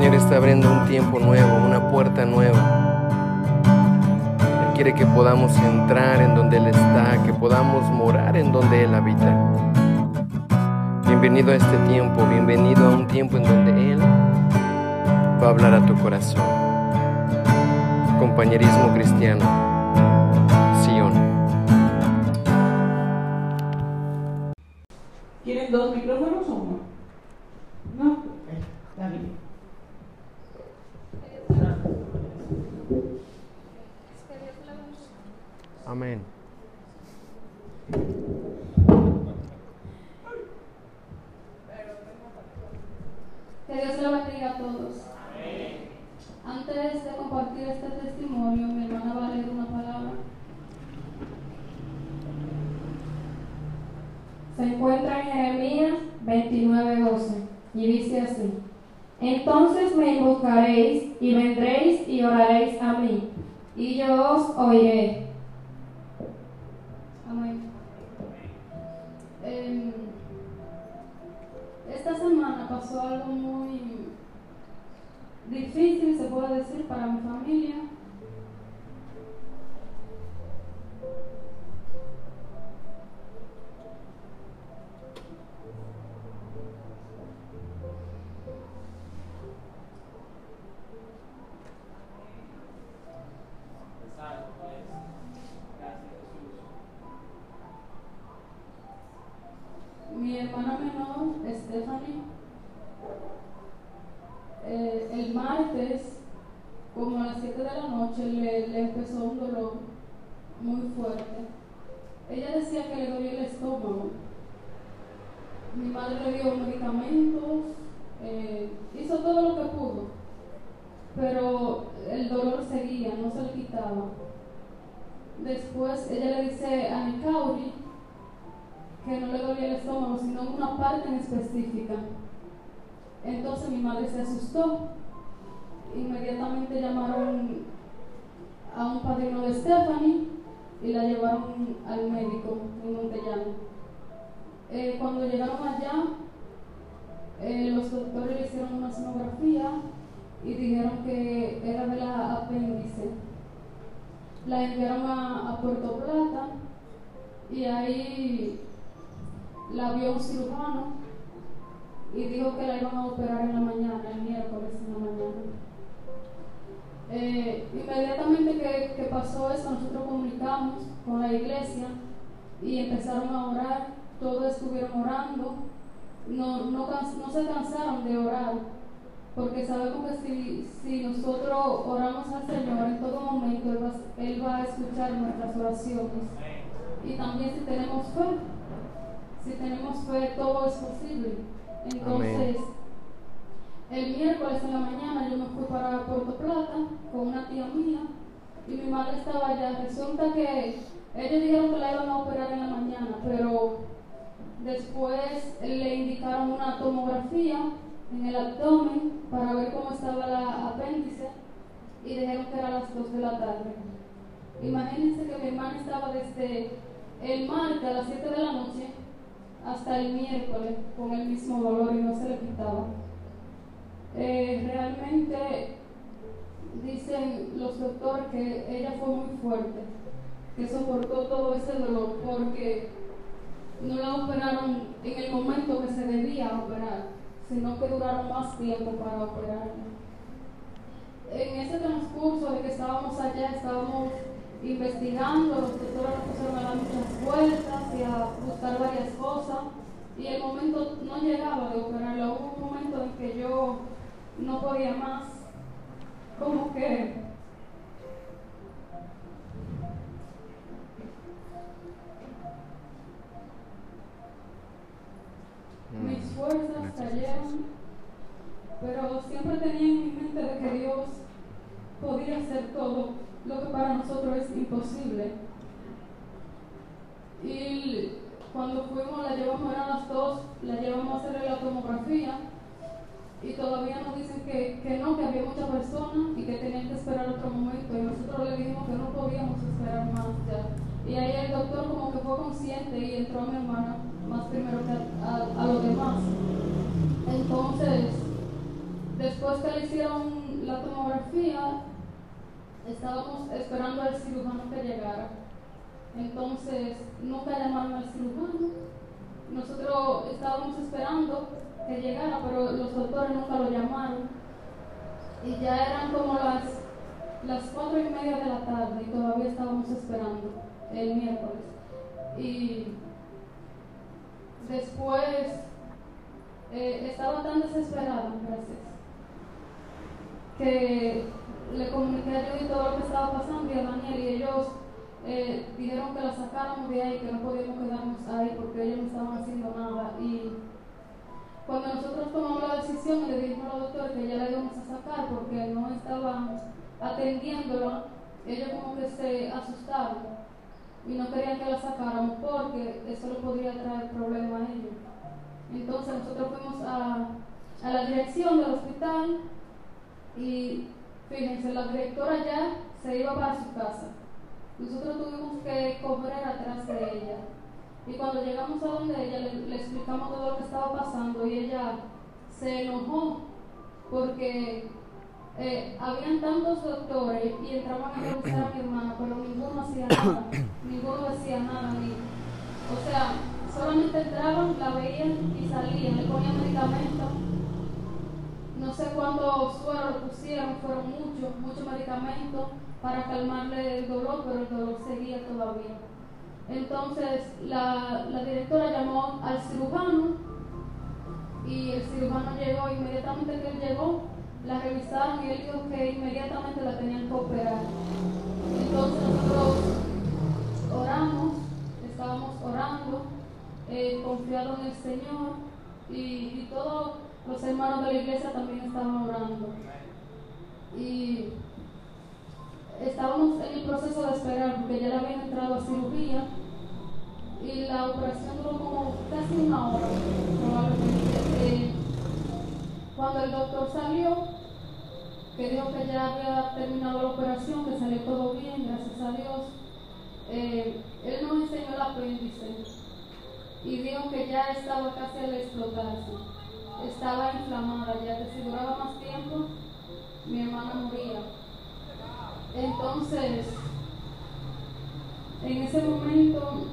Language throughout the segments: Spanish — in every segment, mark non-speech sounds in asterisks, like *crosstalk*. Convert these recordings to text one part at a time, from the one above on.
Señor está abriendo un tiempo nuevo, una puerta nueva. Él quiere que podamos entrar en donde Él está, que podamos morar en donde Él habita. Bienvenido a este tiempo, bienvenido a un tiempo en donde Él va a hablar a tu corazón. Compañerismo cristiano, para mi familia. Le empezó un dolor muy fuerte. Ella decía que le dolía el estómago. Mi madre le dio medicamentos, eh, hizo todo lo que pudo, pero el dolor seguía, no se le quitaba. Después ella le dice a Nicauri que no le dolía el estómago, sino una parte en específica. Entonces mi madre se asustó. Inmediatamente llamaron a un padrino de Stephanie y la llevaron al médico en Montellano. Eh, cuando llegaron allá, eh, los doctores le hicieron una sonografía y dijeron que era de la apéndice. La enviaron a, a Puerto Plata y ahí la vio un cirujano y dijo que la iban a operar en la mañana, el miércoles en la mañana. Eh, inmediatamente que, que pasó eso, nosotros comunicamos con la iglesia y empezaron a orar, todos estuvieron orando, no, no, no se cansaron de orar, porque sabemos que si, si nosotros oramos al Señor en todo momento, Él va, Él va a escuchar nuestras oraciones. Y también si tenemos fe, si tenemos fe, todo es posible. Entonces, el miércoles en la mañana yo me fui para Puerto Plata con una tía mía y mi madre estaba allá. Resulta que ellos dijeron que la iban a operar en la mañana, pero después le indicaron una tomografía en el abdomen para ver cómo estaba la apéndice y dijeron que era a las 2 de la tarde. Imagínense que mi hermana estaba desde el martes a las 7 de la noche hasta el miércoles con el mismo dolor y no se le quitaba. Eh, realmente dicen los doctores que ella fue muy fuerte, que soportó todo ese dolor porque no la operaron en el momento que se debía operar, sino que duraron más tiempo para operarla. En ese transcurso de que estábamos allá, estábamos investigando, los doctores nos pusieron a dar muchas vueltas y a buscar varias cosas y el momento no llegaba de operarla. Hubo un momento en que yo no podía más, como que mis fuerzas cayeron, pero siempre tenía en mi mente de que Dios podía hacer todo lo que para nosotros es imposible. Y cuando fuimos, la llevamos, eran las dos, la llevamos a hacerle la tomografía y todavía nos dicen que, que no, que había muchas personas y que tenían que esperar otro momento. Y nosotros le dijimos que no podíamos esperar más ya. Y ahí el doctor como que fue consciente y entró a mi hermana más primero que a, a- a los demás. Entonces, después que le hicieron la tomografía, estábamos esperando al cirujano que llegara. Entonces, nunca llamaron al cirujano. Nosotros estábamos esperando que llegara, pero los doctores nunca lo llamaron. Y ya eran como las, las cuatro y media de la tarde y todavía estábamos esperando el miércoles. Y después eh, estaba tan desesperada, gracias, que le comuniqué a yo y todo lo que estaba pasando y a Daniel y ellos eh, dijeron que la sacáramos de ahí, que no podíamos quedarnos ahí porque ellos no estaban haciendo nada. Y cuando nosotros tomamos la decisión y le dijimos al doctor que ya la íbamos a sacar porque no estaban atendiéndola, ellos como que se asustaron y no querían que la sacáramos porque eso le podría traer problemas a ellos. Entonces nosotros fuimos a, a la dirección del hospital y fíjense, la directora ya se iba para su casa. Nosotros tuvimos que correr atrás de ella. Y cuando llegamos a donde ella, le, le explicamos todo lo que estaba pasando y ella se enojó porque eh, habían tantos doctores y entraban a revisar a mi hermana, pero ninguno hacía nada, *coughs* ninguno decía nada, ni, o sea, solamente entraban, la veían y salían, le ponían medicamentos. No sé cuántos sueros le pusieron, fueron muchos, muchos medicamentos para calmarle el dolor, pero el dolor seguía todavía. Entonces la, directora llamó al cirujano y el cirujano llegó, inmediatamente que él llegó, la revisaron y él dijo que inmediatamente la tenían que operar. Entonces nosotros oramos, estábamos orando, eh, confiados en el Señor y, y, todos los hermanos de la iglesia también estaban orando. Y estábamos en el proceso de esperar porque ya le habían entrado a cirugía y la operación duró como casi una hora probablemente. Eh, cuando el doctor salió, que dijo que ya había terminado la operación, que salió todo bien, gracias a Dios, eh, él nos enseñó el apéndice y dijo que ya estaba casi al explotarse, estaba inflamada, ya que si duraba más tiempo, mi hermana moría. Entonces, en ese momento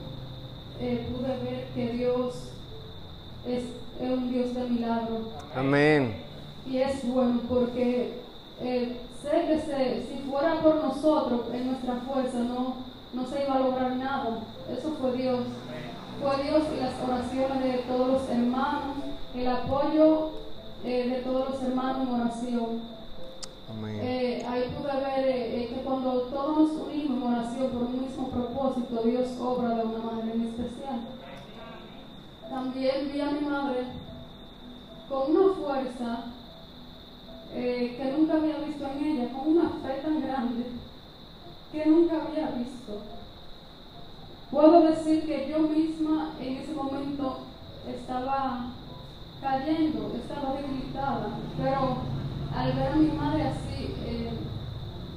eh, pude ver que Dios es, es, un Dios de milagro. Amén. Y es bueno porque eh, sé que si fuera por nosotros, en nuestra fuerza, no, no se iba a lograr nada. Eso fue Dios. Fue Dios y las oraciones de todos los hermanos, el apoyo eh, de todos los hermanos en oración. Eh, ahí pude ver eh, eh, que cuando todos nos unimos en oración por un mismo propósito, Dios obra de una manera especial. También vi a mi madre con una fuerza que nunca había visto en ella, con una fe tan grande que nunca había visto. Puedo decir que yo misma en ese momento estaba cayendo, estaba debilitada, pero al ver a mi madre así eh,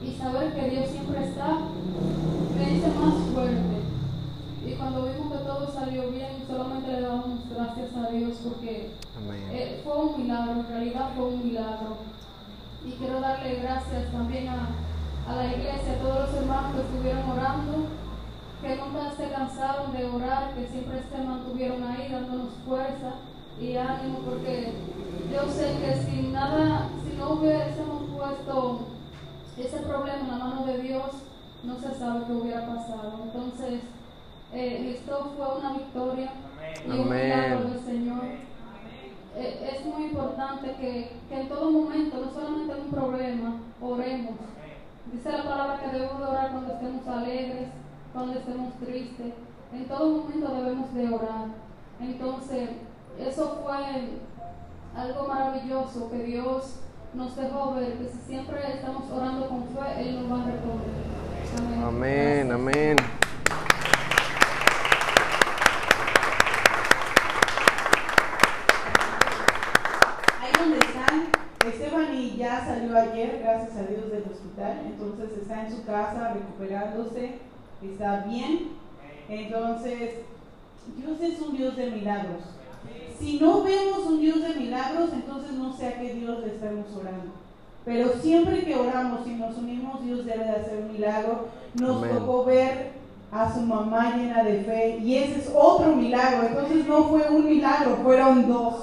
y saber que Dios siempre está, me hice más fuerte. Y cuando vimos que todo salió bien, solamente le damos gracias a Dios porque eh, fue un milagro, en realidad fue un milagro. Y quiero darle gracias también a, a la iglesia, a todos los hermanos que estuvieron orando, que nunca se cansaron de orar, que siempre se mantuvieron ahí dándonos fuerza y ánimo, porque yo sé que sin nada, si no hubiésemos puesto ese problema en la mano de Dios, no se sabe qué hubiera pasado. Entonces, eh, esto fue una victoria y un milagro del Señor. Eh, es muy importante que, que, en todo momento, no solamente en un problema, oremos. Dice la palabra que debemos de orar cuando estemos alegres, cuando estemos tristes. En todo momento debemos de orar. Entonces, eso fue algo maravilloso que Dios nos dejó ver, que si siempre estamos orando con fe, Él nos va a responder. Amén, amén. amén. Ahí donde están, Esteban y ya salió ayer, gracias a Dios, del hospital, entonces está en su casa recuperándose, está bien. Entonces, Dios es un Dios de milagros. Si no vemos un Dios de milagros, entonces no sé a qué Dios le estamos orando. Pero siempre que oramos y nos unimos, Dios debe de hacer un milagro. Nos Amén. tocó ver a su mamá llena de fe y ese es otro milagro. Entonces no fue un milagro, fueron dos.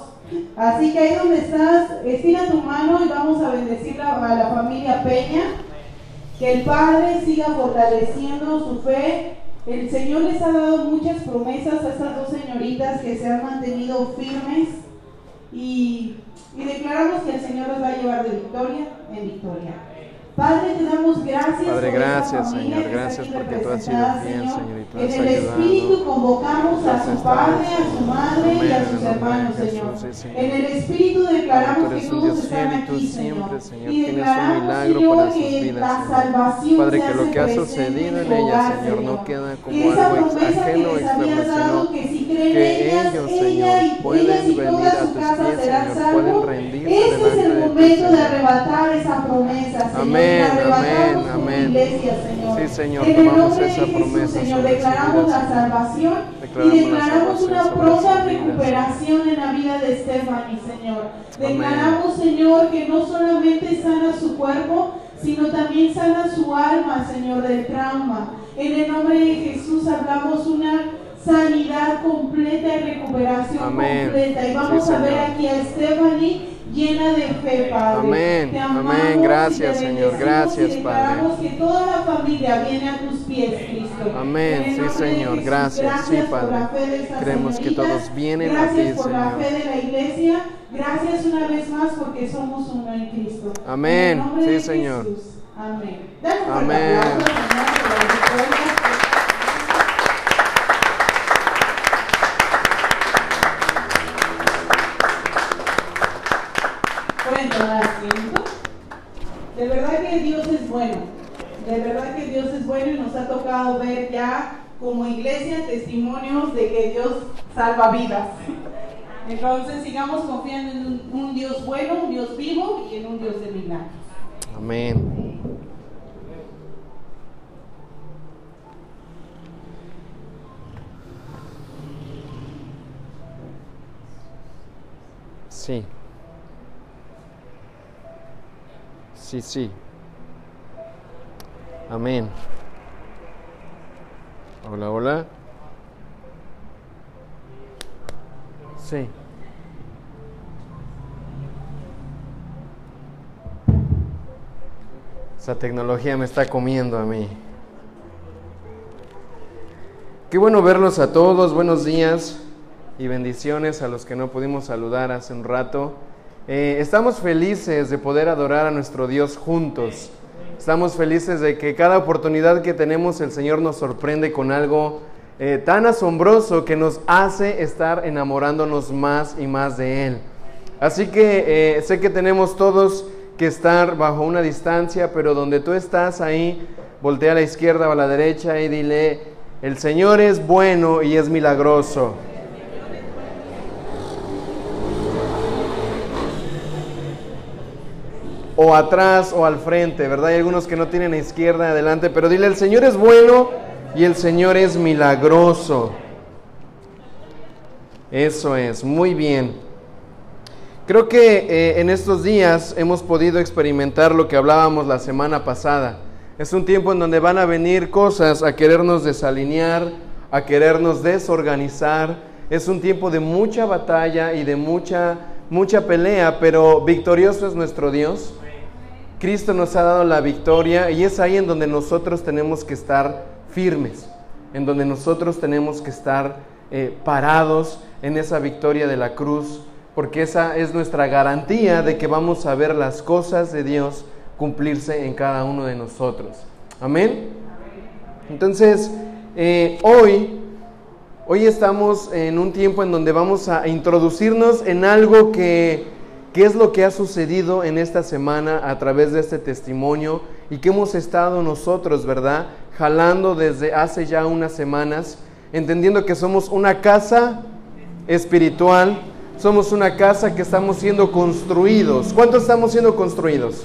Así que ahí donde estás, estira tu mano y vamos a bendecir a a la familia Peña. Que el Padre siga fortaleciendo su fe. El Señor les ha dado muchas promesas a estas dos señoritas que se han mantenido firmes y, declaramos que el Señor los va a llevar de victoria en victoria. Padre, te damos gracias. Padre, gracias, Señor, gracias porque tú has sido fiel, Señor. Y tú En has el ayudado. Espíritu convocamos a su padre, a su madre y a en sus el hermanos, Señor. En el Espíritu declaramos que todos Dios están aquí, siempre, Señor. Y declaramos, milagro Señor, para sus que vidas, la salvación Padre, que lo que ha sucedido en ellas, Señor, no queda como algo ajeno externo, sino que ellos, Señor, pueden venir a tus pies, Señor, pueden rendirse es delante el de ti, momento de Señor. arrebatar esa promesa, Señor. Amén, amén, amén. iglesia, Señor. Sí, Señor, en el nombre de Jesús, promesa Señor, declaramos la salvación Declaramos y la declaramos salvación una pronta recuperación en la vida de Stephanie, Señor. Amén. Declaramos, Señor, que no solamente sana su cuerpo, sino también sana su alma, Señor, del trauma. En el nombre de Jesús hablamos una sanidad completa y recuperación Amén. completa. Y vamos Sí, a ver aquí a Stephanie llena de fe, Padre. Amén, Te amén. amamos y Gracias, te Señor. Gracias, y declaramos que toda la familia viene a tus pies, Cristo. Amén. Sí, Señor. Jesús, Gracias. Sí, por Padre. la fe de estas Creemos que todos vienen a Gracias ti, por la Señor. fe de la iglesia. Gracias una vez más porque somos uno en Cristo. Amén. En Sí, Señor. Jesús. Amén. Dale Amén. aplauso, Señor, por la victoria. Pueden tomar asiento. De verdad que Dios es bueno. Verdad que Dios es bueno y nos ha tocado ver ya como iglesia testimonios de que Dios salva vidas. Entonces sigamos confiando en un, un Dios bueno, un Dios vivo y en un Dios de milagros. Amén. Sí. Sí, sí. Amén. Hola, hola. Sí. Esa tecnología me está comiendo a mí. Qué bueno verlos a todos, buenos días y bendiciones a los que no pudimos saludar hace un rato. Eh, estamos felices de poder adorar a nuestro Dios juntos. Estamos felices de que cada oportunidad que tenemos el Señor nos sorprende con algo eh, tan asombroso que nos hace estar enamorándonos más y más de Él. Así que eh, sé que tenemos todos que estar bajo una distancia, pero donde tú estás ahí, voltea a la izquierda o a la derecha y dile, el Señor es bueno y es milagroso. O atrás o al frente, ¿verdad? Hay algunos que no tienen a izquierda, adelante, pero dile, el Señor es bueno y el Señor es milagroso. Eso es, muy bien. Creo que eh, en estos días hemos podido experimentar lo que hablábamos la semana pasada. Es un tiempo en donde van a venir cosas a querernos desalinear, a querernos desorganizar. Es un tiempo de mucha batalla y de mucha, mucha pelea, pero victorioso es nuestro Dios. Cristo nos ha dado la victoria y es ahí en donde nosotros tenemos que estar firmes, en donde nosotros tenemos que estar eh, parados en esa victoria de la cruz, porque esa es nuestra garantía de que vamos a ver las cosas de Dios cumplirse en cada uno de nosotros. Amén. Entonces, eh, hoy, hoy estamos en un tiempo en donde vamos a introducirnos en algo que, que es lo que ha sucedido en esta semana a través de este testimonio y que hemos estado nosotros, ¿verdad? Jalando desde hace ya unas semanas, entendiendo que somos una casa espiritual, somos una casa que estamos siendo construidos. ¿Cuántos estamos siendo construidos?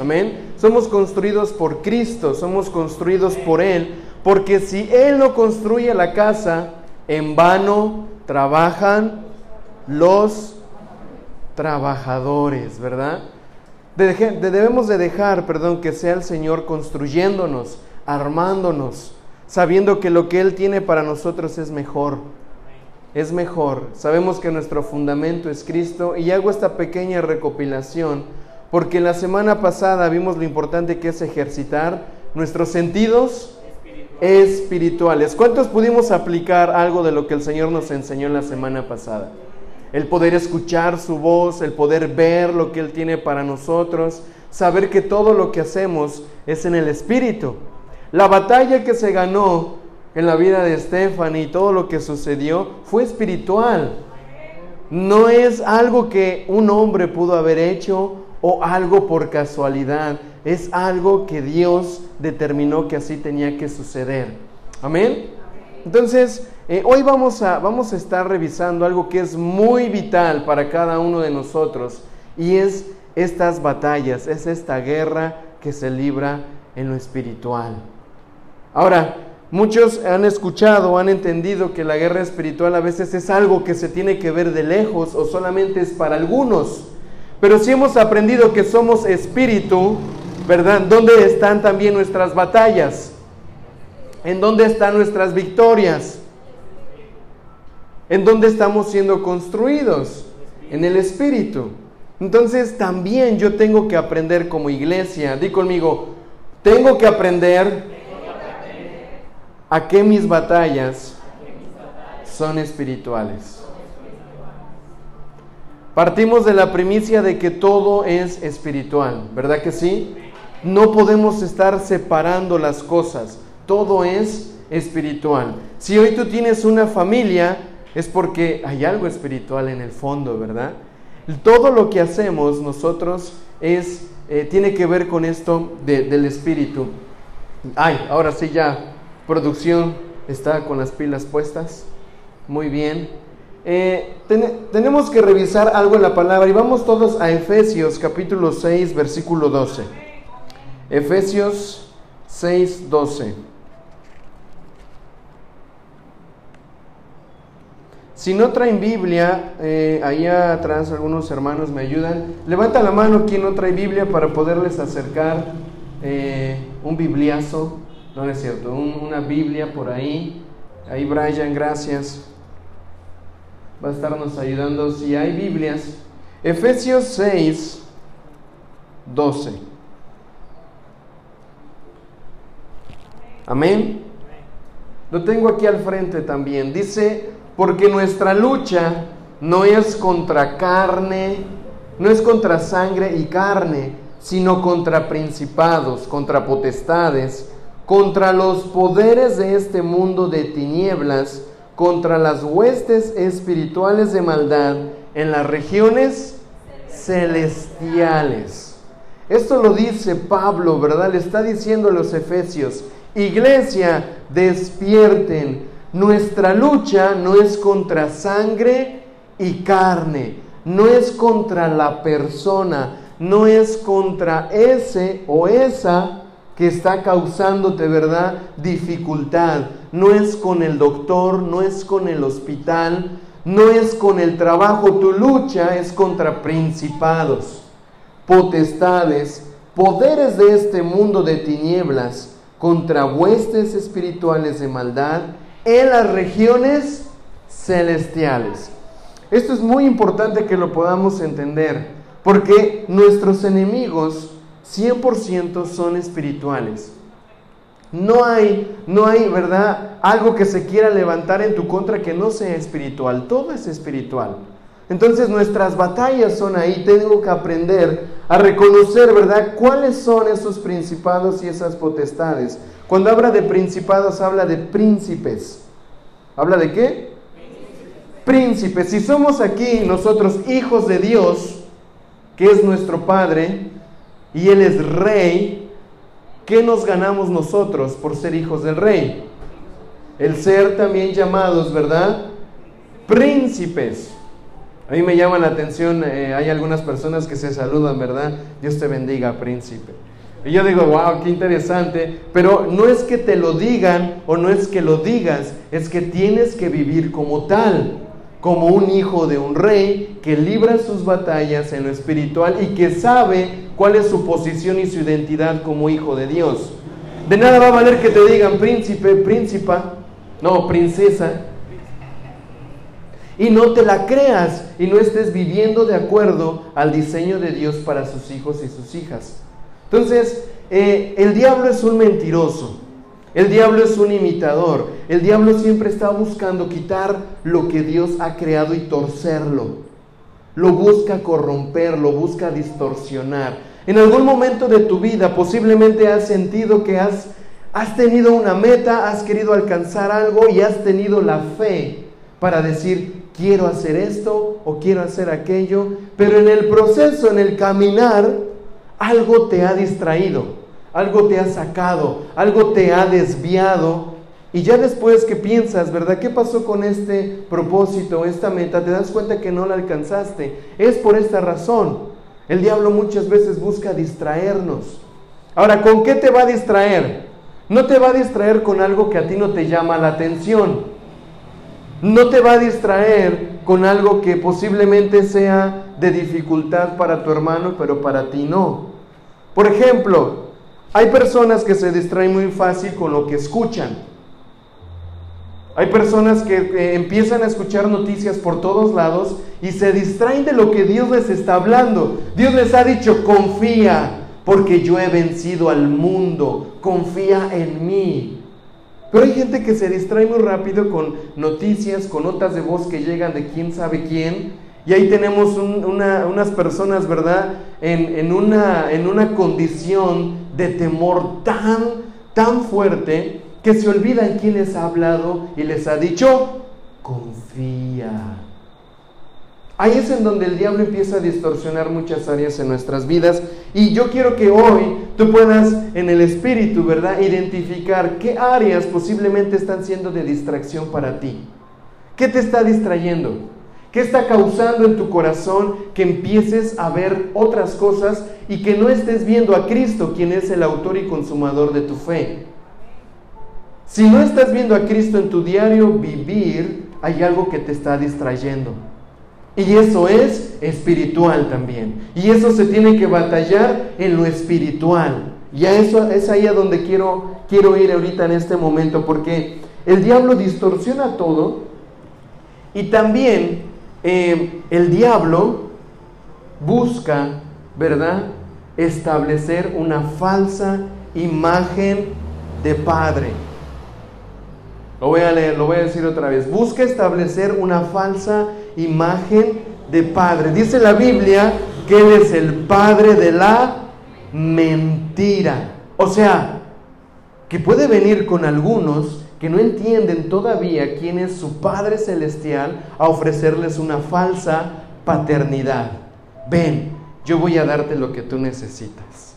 Amén. Somos construidos por Cristo, somos construidos por Él, porque si Él no construye la casa, en vano trabajan los trabajadores, ¿verdad? debemos de dejar, perdón, que sea el Señor construyéndonos, armándonos, sabiendo que lo que Él tiene para nosotros es mejor. Es mejor. Sabemos que nuestro fundamento es Cristo y hago esta pequeña recopilación porque la semana pasada vimos lo importante que es ejercitar nuestros sentidos espirituales. ¿Cuántos pudimos aplicar algo de lo que el Señor nos enseñó en la semana pasada? El poder escuchar su voz, el poder ver lo que Él tiene para nosotros, saber que todo lo que hacemos es en el Espíritu. La batalla que se ganó en la vida de Stephanie y todo lo que sucedió fue espiritual. No es algo que un hombre pudo haber hecho o algo por casualidad. Es algo que Dios determinó que así tenía que suceder. Amén. Entonces, eh, hoy vamos a, vamos a estar revisando algo que es muy vital para cada uno de nosotros y es estas batallas, es esta guerra que se libra en lo espiritual. Ahora, muchos han escuchado, han entendido que la guerra espiritual a veces es algo que se tiene que ver de lejos o solamente es para algunos. Pero si hemos aprendido que somos espíritu, ¿verdad? ¿Dónde están también nuestras batallas? ¿En dónde están nuestras victorias? ¿En dónde estamos siendo construidos? En el Espíritu. Entonces también yo tengo que aprender como iglesia. Di conmigo, tengo que aprender a que mis batallas son espirituales. Partimos de la primicia de que todo es espiritual, ¿verdad que sí? No podemos estar separando las cosas, todo es espiritual. Si hoy tú tienes una familia, es porque hay algo espiritual en el fondo, ¿verdad? Todo lo que hacemos nosotros es, eh, tiene que ver con esto del espíritu. Ay, ahora sí ya, producción está con las pilas puestas. Muy bien. Eh, tenemos que revisar algo en la palabra y vamos todos a Efesios capítulo 6, versículo 12. Efesios 6, 12. Si no traen Biblia, eh, allá atrás algunos hermanos me ayudan. Levanta la mano quien no trae Biblia para poderles acercar eh, un bibliazo. No, es cierto, una Biblia por ahí. Ahí Brian, gracias. Va a estarnos ayudando si hay Biblias. Efesios 6, 12. Amén. Lo tengo aquí al frente también. Dice, porque nuestra lucha no es contra carne, no es contra sangre y carne, sino contra principados, contra potestades, contra los poderes de este mundo de tinieblas, contra las huestes espirituales de maldad en las regiones celestiales. Esto lo dice Pablo, ¿verdad? Le está diciendo a los efesios, iglesia, despierten, nuestra lucha no es contra sangre y carne, no es contra la persona, no es contra ese o esa que está causándote, ¿verdad? Dificultad. No es con el doctor, no es con el hospital, no es con el trabajo. Tu lucha es contra principados, potestades, poderes de este mundo de tinieblas, contra huestes espirituales de maldad en las regiones celestiales. Esto es muy importante que lo podamos entender, porque nuestros enemigos 100% son espirituales. No hay, no hay, ¿verdad? Algo que se quiera levantar en tu contra que no sea espiritual. Todo es espiritual. Entonces nuestras batallas son ahí. Tengo que aprender a reconocer, ¿verdad? ¿Cuáles son esos principados y esas potestades? Cuando habla de principados, habla de príncipes. ¿Habla de qué? Príncipes. Si somos aquí nosotros hijos de Dios, que es nuestro Padre, y Él es Rey, ¿qué nos ganamos nosotros por ser hijos del Rey? El ser también llamados, ¿verdad? Príncipes. A mí me llama la atención, eh, hay algunas personas que se saludan, ¿verdad? Dios te bendiga, príncipe. Y yo digo, wow, qué interesante, pero no es que te lo digan o no es que lo digas, es que tienes que vivir como tal. como un hijo de un rey que libra sus batallas en lo espiritual y que sabe cuál es su posición y su identidad como hijo de Dios. De nada va a valer que te digan príncipe, príncipa, no, princesa, y no te la creas y no estés viviendo de acuerdo al diseño de Dios para sus hijos y sus hijas. Entonces, eh, el diablo es un mentiroso. El diablo es un imitador. El diablo siempre está buscando quitar lo que Dios ha creado y torcerlo. Lo busca corromper, lo busca distorsionar. En algún momento de tu vida posiblemente has sentido que has, has tenido una meta, has querido alcanzar algo y has tenido la fe para decir, quiero hacer esto o quiero hacer aquello, pero en el proceso, en el caminar, algo te ha distraído algo te ha sacado, algo te ha desviado. Y ya después que piensas, ¿verdad? ¿Qué pasó con este propósito, esta meta? Te das cuenta que no la alcanzaste. Es por esta razón. El diablo muchas veces busca distraernos. Ahora, ¿con qué te va a distraer? No te va a distraer con algo que a ti no te llama la atención. No te va a distraer con algo que posiblemente sea de dificultad para tu hermano, pero para ti no. Por ejemplo, hay personas que se distraen muy fácil con lo que escuchan. Hay personas que empiezan a escuchar noticias por todos lados y se distraen de lo que Dios les está hablando. Dios les ha dicho, confía, porque yo he vencido al mundo, confía en mí. Pero hay gente que se distrae muy rápido con noticias, con notas de voz que llegan de quién sabe quién, y ahí tenemos unas personas, ¿verdad? En, una, condición de temor tan, tan fuerte que se olvidan quién les ha hablado y les ha dicho, confía. Ahí es en donde el diablo empieza a distorsionar muchas áreas en nuestras vidas. Y yo quiero que hoy tú puedas en el espíritu, ¿verdad? Identificar qué áreas posiblemente están siendo de distracción para ti. ¿Qué te está distrayendo? ¿Qué está causando en tu corazón que empieces a ver otras cosas y que no estés viendo a Cristo, quien es el autor y consumador de tu fe? Si no estás viendo a Cristo en tu diario vivir, hay algo que te está distrayendo. Y eso es espiritual también. Y eso se tiene que batallar en lo espiritual. Y a eso es ahí a donde quiero, quiero ir ahorita en este momento, porque el diablo distorsiona todo y también eh, el diablo busca, ¿verdad? Establecer una falsa imagen de padre. Lo voy a leer, lo voy a decir otra vez. Busca establecer una falsa imagen de padre. Dice la Biblia que Él es el padre de la mentira. O sea, que puede venir con algunos que no entienden todavía quién es su Padre Celestial a ofrecerles una falsa paternidad. Ven, yo voy a darte lo que tú necesitas.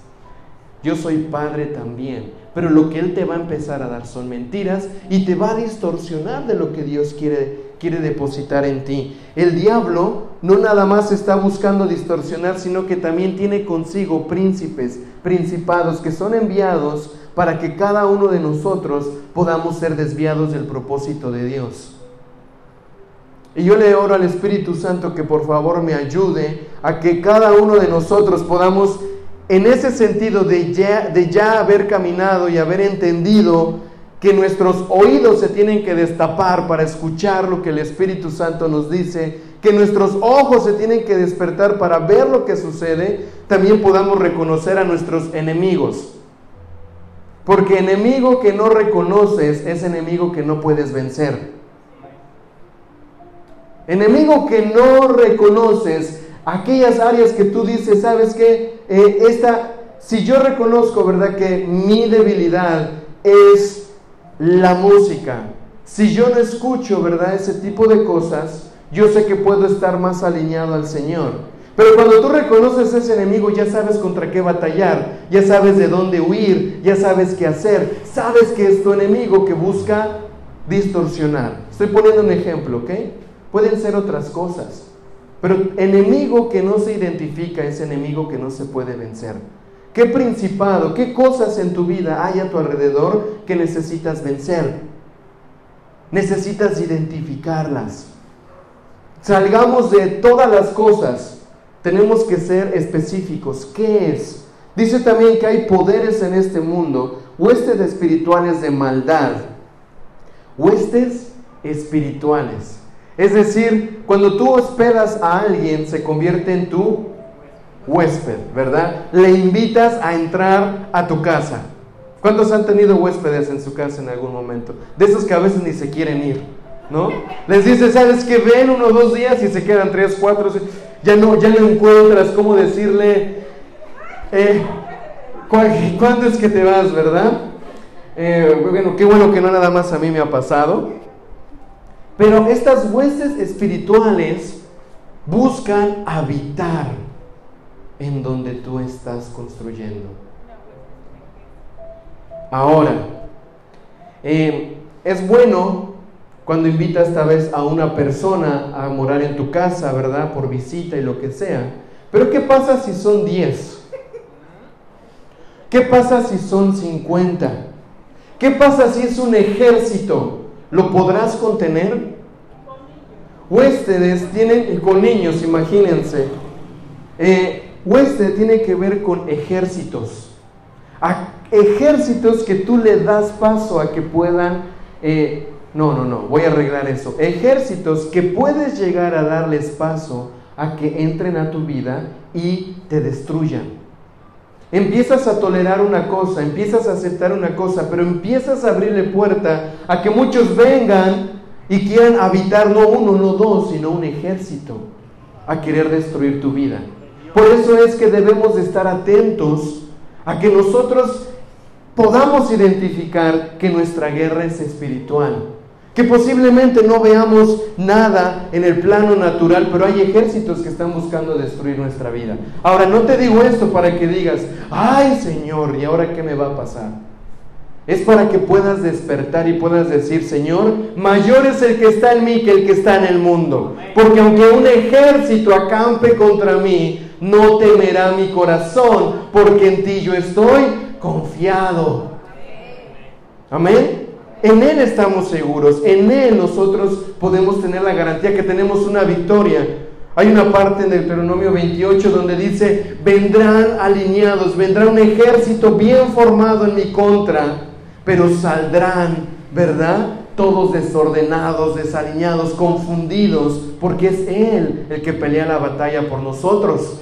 Yo soy Padre también, pero lo que Él te va a empezar a dar son mentiras y te va a distorsionar de lo que Dios quiere, quiere depositar en ti. El diablo no nada más está buscando distorsionar, sino que también tiene consigo príncipes, principados que son enviados para que cada uno de nosotros podamos ser desviados del propósito de Dios. Y yo le oro al Espíritu Santo que por favor me ayude a que cada uno de nosotros podamos, en ese sentido de ya, de ya haber caminado y haber entendido que nuestros oídos se tienen que destapar para escuchar lo que el Espíritu Santo nos dice, que nuestros ojos se tienen que despertar para ver lo que sucede, también podamos reconocer a nuestros enemigos. Porque enemigo que no reconoces es enemigo que no puedes vencer. Enemigo que no reconoces aquellas áreas que tú dices, sabes que eh, esta, si yo reconozco, verdad, que mi debilidad es la música, si yo no escucho, verdad, ese tipo de cosas, yo sé que puedo estar más alineado al Señor. Pero cuando tú reconoces ese enemigo, ya sabes contra qué batallar, ya sabes de dónde huir, ya sabes qué hacer, sabes que es tu enemigo que busca distorsionar. Estoy poniendo un ejemplo, ¿ok? Pueden ser otras cosas, pero enemigo que no se identifica es enemigo que no se puede vencer. ¿Qué principado, qué cosas en tu vida hay a tu alrededor que necesitas vencer? Necesitas identificarlas. salgamos de todas las cosas, tenemos que ser específicos. ¿Qué es? Dice también que hay poderes en este mundo, huestes espirituales de maldad, huestes espirituales. Es decir, cuando tú hospedas a alguien, se convierte en tu huésped, ¿verdad? Le invitas a entrar a tu casa. ¿Cuántos han tenido huéspedes en su casa en algún momento? De esos que a veces ni se quieren ir, ¿no? Les dices, ¿sabes que Ven uno o dos días y se quedan tres, cuatro, ya no, ya no encuentras cómo decirle, eh, ¿cuándo es que te vas, verdad? Eh, bueno, qué bueno que no nada más a mí me ha pasado. Pero estas huestes espirituales buscan habitar en donde tú estás construyendo. Ahora, eh, es bueno cuando invitas esta vez a una persona a morar en tu casa, ¿verdad? Por visita y lo que sea. Pero ¿qué pasa si son 10? ¿Qué pasa si son 50? ¿Qué pasa si es un ejército? ¿Lo podrás contener? Huéspedes tienen, con niños, imagínense. Eh, tiene que ver con ejércitos. A ejércitos que tú le das paso a que puedan... Eh, no, no, no, voy a arreglar eso. Ejércitos que puedes llegar a darles paso a que entren a tu vida y te destruyan. Empiezas a tolerar una cosa, empiezas a aceptar una cosa, pero empiezas a abrirle puerta a que muchos vengan y quieran habitar no uno, no dos, sino un ejército a querer destruir tu vida. Por eso es que debemos de estar atentos a que nosotros podamos identificar que nuestra guerra es espiritual que posiblemente no veamos nada en el plano natural, pero hay ejércitos que están buscando destruir nuestra vida. Ahora, no te digo esto para que digas, ay Señor, ¿y ahora qué me va a pasar? Es para que puedas despertar y puedas decir, Señor, mayor es el que está en mí que el que está en el mundo. Porque aunque un ejército acampe contra mí, no temerá mi corazón, porque en ti yo estoy confiado. Amén. En Él estamos seguros, en Él nosotros podemos tener la garantía que tenemos una victoria. Hay una parte en Deuteronomio 28 donde dice, vendrán alineados, vendrá un ejército bien formado en mi contra, pero saldrán, ¿verdad? Todos desordenados, desalineados, confundidos, porque es Él el que pelea la batalla por nosotros.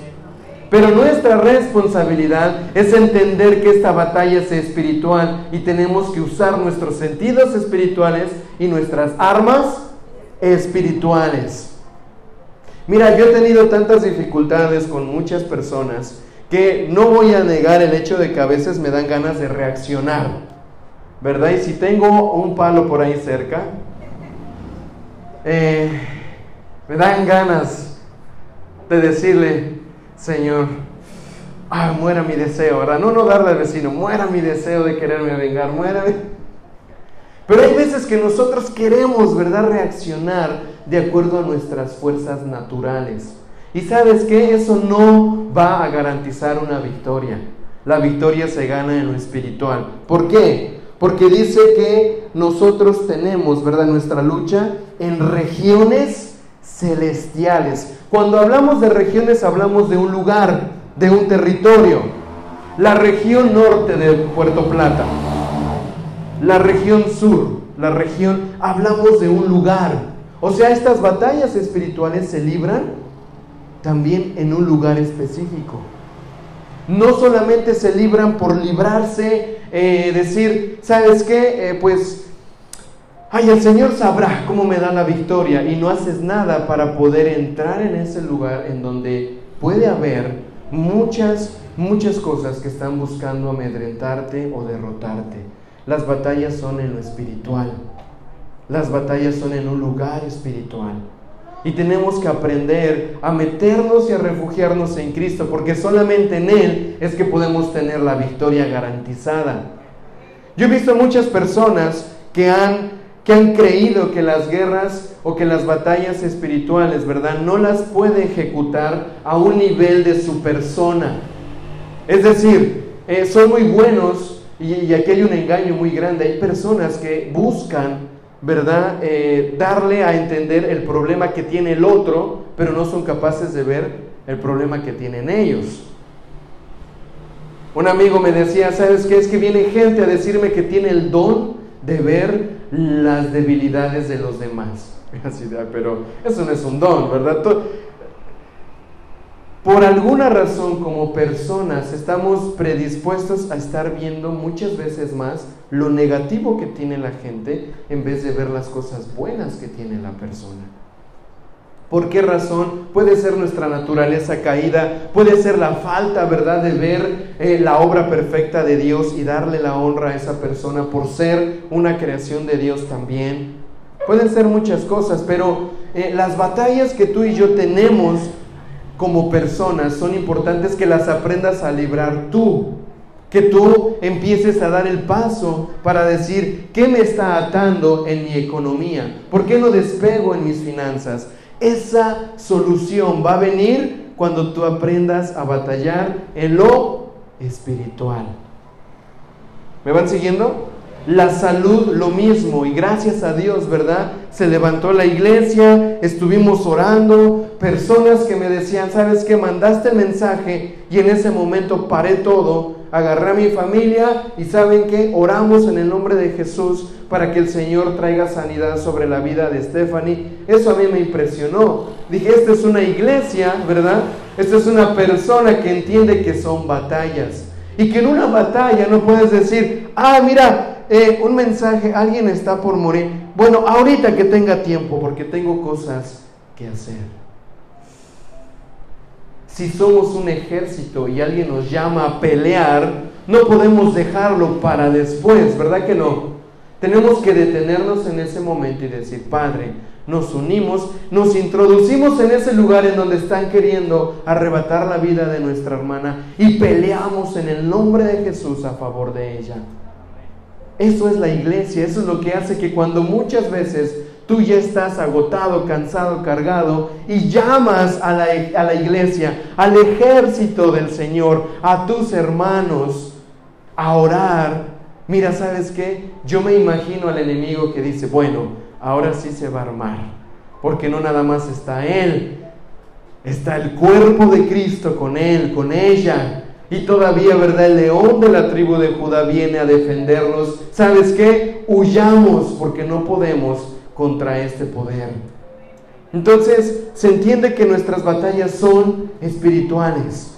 Pero nuestra responsabilidad es entender que esta batalla es espiritual y tenemos que usar nuestros sentidos espirituales y nuestras armas espirituales. Mira, yo he tenido tantas dificultades con muchas personas que no voy a negar el hecho de que a veces me dan ganas de reaccionar, ¿verdad? Y si tengo un palo por ahí cerca, eh, me dan ganas de decirle, Señor, ah, muera mi deseo, ¿verdad? No, no darle al vecino, muera mi deseo de quererme vengar, muera. Pero hay veces que nosotros queremos, ¿verdad?, reaccionar de acuerdo a nuestras fuerzas naturales. Y sabes que eso no va a garantizar una victoria. La victoria se gana en lo espiritual. ¿Por qué? Porque dice que nosotros tenemos, ¿verdad?, nuestra lucha en regiones celestiales. Cuando hablamos de regiones hablamos de un lugar, de un territorio. La región norte de Puerto Plata, la región sur, la región, hablamos de un lugar. O sea, estas batallas espirituales se libran también en un lugar específico. No solamente se libran por librarse, eh, decir, ¿sabes qué? Eh, pues ay, el Señor sabrá cómo me da la victoria y no haces nada para poder entrar en ese lugar en donde puede haber muchas, muchas cosas que están buscando amedrentarte o derrotarte. Las batallas son en lo espiritual. Las batallas son en un lugar espiritual. Y tenemos que aprender a meternos y a refugiarnos en Cristo, porque solamente en Él es que podemos tener la victoria garantizada. Yo he visto muchas personas que han que han creído que las guerras o que las batallas espirituales, ¿verdad? No las puede ejecutar a un nivel de su persona. Es decir, eh, son muy buenos y, aquí hay un engaño muy grande. Hay personas que buscan ¿verdad? Eh, darle a entender el problema que tiene el otro, pero no son capaces de ver el problema que tienen ellos. Un amigo me decía, ¿sabes qué? Es que viene gente a decirme que tiene el don de ver las debilidades de los demás. *laughs* pero eso no es un don, ¿verdad? Por alguna razón como personas estamos predispuestos a estar viendo muchas veces más lo negativo que tiene la gente en vez de ver las cosas buenas que tiene la persona. ¿Por qué razón? Puede ser nuestra naturaleza caída, puede ser la falta, ¿verdad?, de ver eh, la obra perfecta de Dios y darle la honra a esa persona por ser una creación de Dios también. Pueden ser muchas cosas, pero eh, las batallas que tú y yo tenemos como personas son importantes que las aprendas a librar tú. Que tú empieces a dar el paso para decir, ¿qué me está atando en mi economía? ¿Por qué no despego en mis finanzas? Esa solución va a venir cuando tú aprendas a batallar en lo espiritual. ¿Me van siguiendo? La salud lo mismo y gracias a Dios, ¿verdad? Se levantó la iglesia, estuvimos orando, personas que me decían, ¿sabes qué? Mandaste el mensaje y en ese momento paré todo, agarré a mi familia y ¿saben qué? Oramos en el nombre de Jesús para que el Señor traiga sanidad sobre la vida de Stephanie. Eso a mí me impresionó. Dije, esta es una iglesia, ¿verdad? Esta es una persona que entiende que son batallas. Y que en una batalla no puedes decir, ah, mira, eh, un mensaje, alguien está por morir. Bueno, ahorita que tenga tiempo, porque tengo cosas que hacer. Si somos un ejército y alguien nos llama a pelear, no podemos dejarlo para después, ¿verdad que no? Tenemos que detenernos en ese momento y decir, Padre, nos unimos, nos introducimos en ese lugar en donde están queriendo arrebatar la vida de nuestra hermana y peleamos en el nombre de Jesús a favor de ella. Eso es la iglesia, eso es lo que hace que cuando muchas veces tú ya estás agotado, cansado, cargado y llamas a la, a la iglesia, al ejército del Señor, a tus hermanos a orar. Mira, ¿sabes qué? Yo me imagino al enemigo que dice, bueno, ahora sí se va a armar, porque no nada más está Él, está el cuerpo de Cristo con Él, con ella, y todavía, ¿verdad? El león de la tribu de Judá viene a defendernos. ¿Sabes qué? Huyamos porque no podemos contra este poder. Entonces, se entiende que nuestras batallas son espirituales.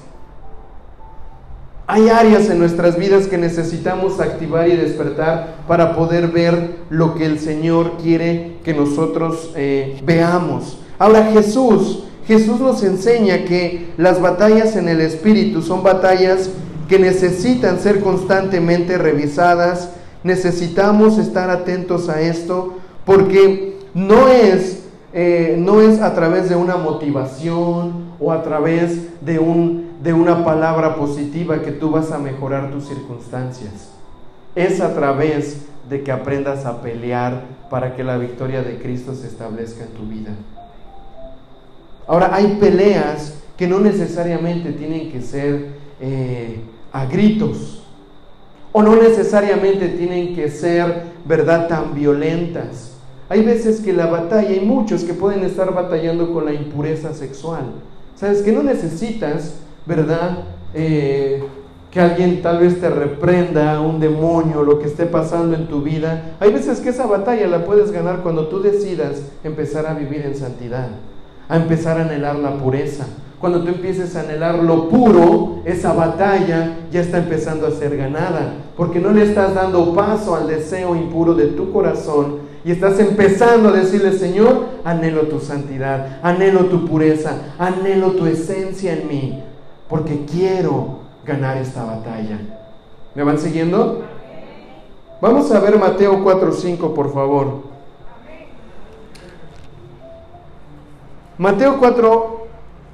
Hay áreas en nuestras vidas que necesitamos activar y despertar para poder ver lo que el Señor quiere que nosotros eh, veamos. Ahora Jesús Jesús nos enseña que las batallas en el Espíritu son batallas que necesitan ser constantemente revisadas. Necesitamos estar atentos a esto porque no es, eh, no es a través de una motivación o a través de, un, de una palabra positiva que tú vas a mejorar tus circunstancias. Es a través de que aprendas a pelear para que la victoria de Cristo se establezca en tu vida. Ahora, hay peleas que no necesariamente tienen que ser eh, a gritos o no necesariamente tienen que ser, ¿verdad?, tan violentas. Hay veces que la batalla, hay muchos que pueden estar batallando con la impureza sexual. Sabes que no necesitas, ¿verdad? Eh, que alguien tal vez te reprenda, un demonio, lo que esté pasando en tu vida. Hay veces que esa batalla la puedes ganar cuando tú decidas empezar a vivir en santidad a empezar a anhelar la pureza. Cuando tú empieces a anhelar lo puro, esa batalla ya está empezando a ser ganada, porque no le estás dando paso al deseo impuro de tu corazón y estás empezando a decirle, Señor, anhelo tu santidad, anhelo tu pureza, anhelo tu esencia en mí, porque quiero ganar esta batalla. ¿Me van siguiendo? Vamos a ver Mateo 4:5, por favor. Mateo 4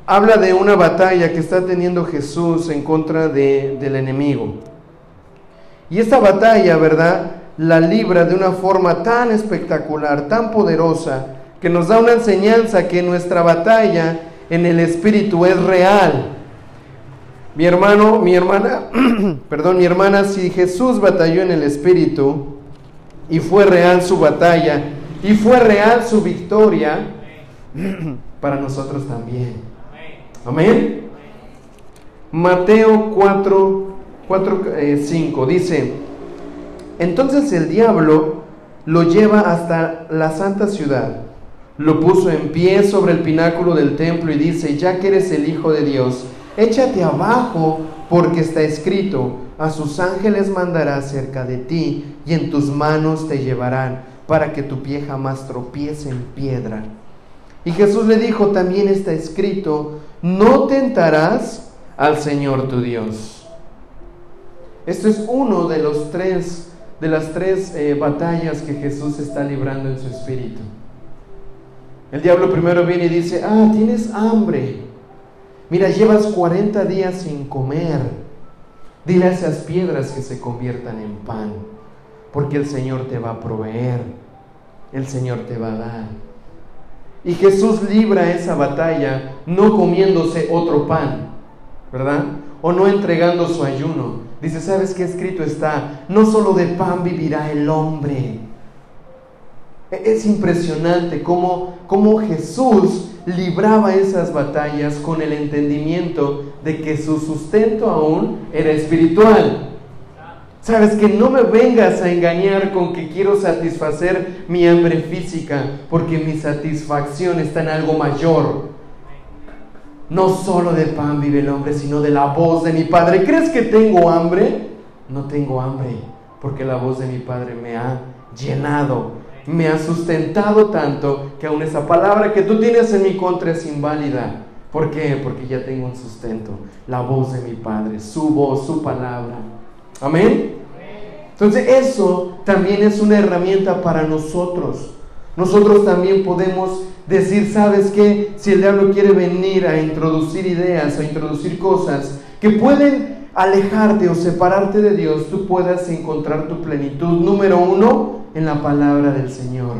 habla de una batalla que está teniendo Jesús en contra del enemigo. Y esta batalla, ¿verdad? La libra de una forma tan espectacular, tan poderosa, que nos da una enseñanza que nuestra batalla en el espíritu es real. Mi hermano, mi hermana, *clears throat* perdón, mi hermana, si Jesús batalló en el espíritu, y fue real su batalla y fue real su victoria *clears throat* para nosotros también. Amén. Mateo 4, 4 5 dice, entonces el diablo lo lleva hasta la santa ciudad, lo puso en pie sobre el pináculo del templo y dice, ya que eres el Hijo de Dios, échate abajo porque está escrito, a sus ángeles mandará cerca de ti y en tus manos te llevarán para que tu pie jamás tropiece en piedra. Y Jesús le dijo, también está escrito, no tentarás al Señor tu Dios. Esto es uno de los tres, de las tres eh, batallas que Jesús está librando en su espíritu. El diablo primero viene y dice, ah, tienes hambre. Mira, llevas 40 días sin comer. Dile a esas piedras que se conviertan en pan, porque el Señor te va a proveer, el Señor te va a dar. Y Jesús libra esa batalla no comiéndose otro pan, ¿verdad? O no entregando su ayuno. Dice, ¿sabes qué escrito está? No solo de pan vivirá el hombre. E-, es impresionante cómo, cómo Jesús libraba esas batallas con el entendimiento de que su sustento aún era espiritual. Sabes que no me vengas a engañar con que quiero satisfacer mi hambre física, porque mi satisfacción está en algo mayor. No solo de pan vive el hombre, sino de la voz de mi Padre. ¿Crees que tengo hambre? No tengo hambre, porque la voz de mi Padre me ha llenado me ha sustentado tanto que aún esa palabra que tú tienes en mi contra es inválida. ¿Por qué? Porque ya tengo un sustento, la voz de mi Padre, su voz, su palabra. Amén. Entonces eso también es una herramienta para nosotros. Nosotros también podemos decir, ¿sabes qué? Si el diablo quiere venir a introducir ideas, a introducir cosas que pueden alejarte o separarte de Dios, tú puedas encontrar tu plenitud. Número uno, en la palabra del Señor.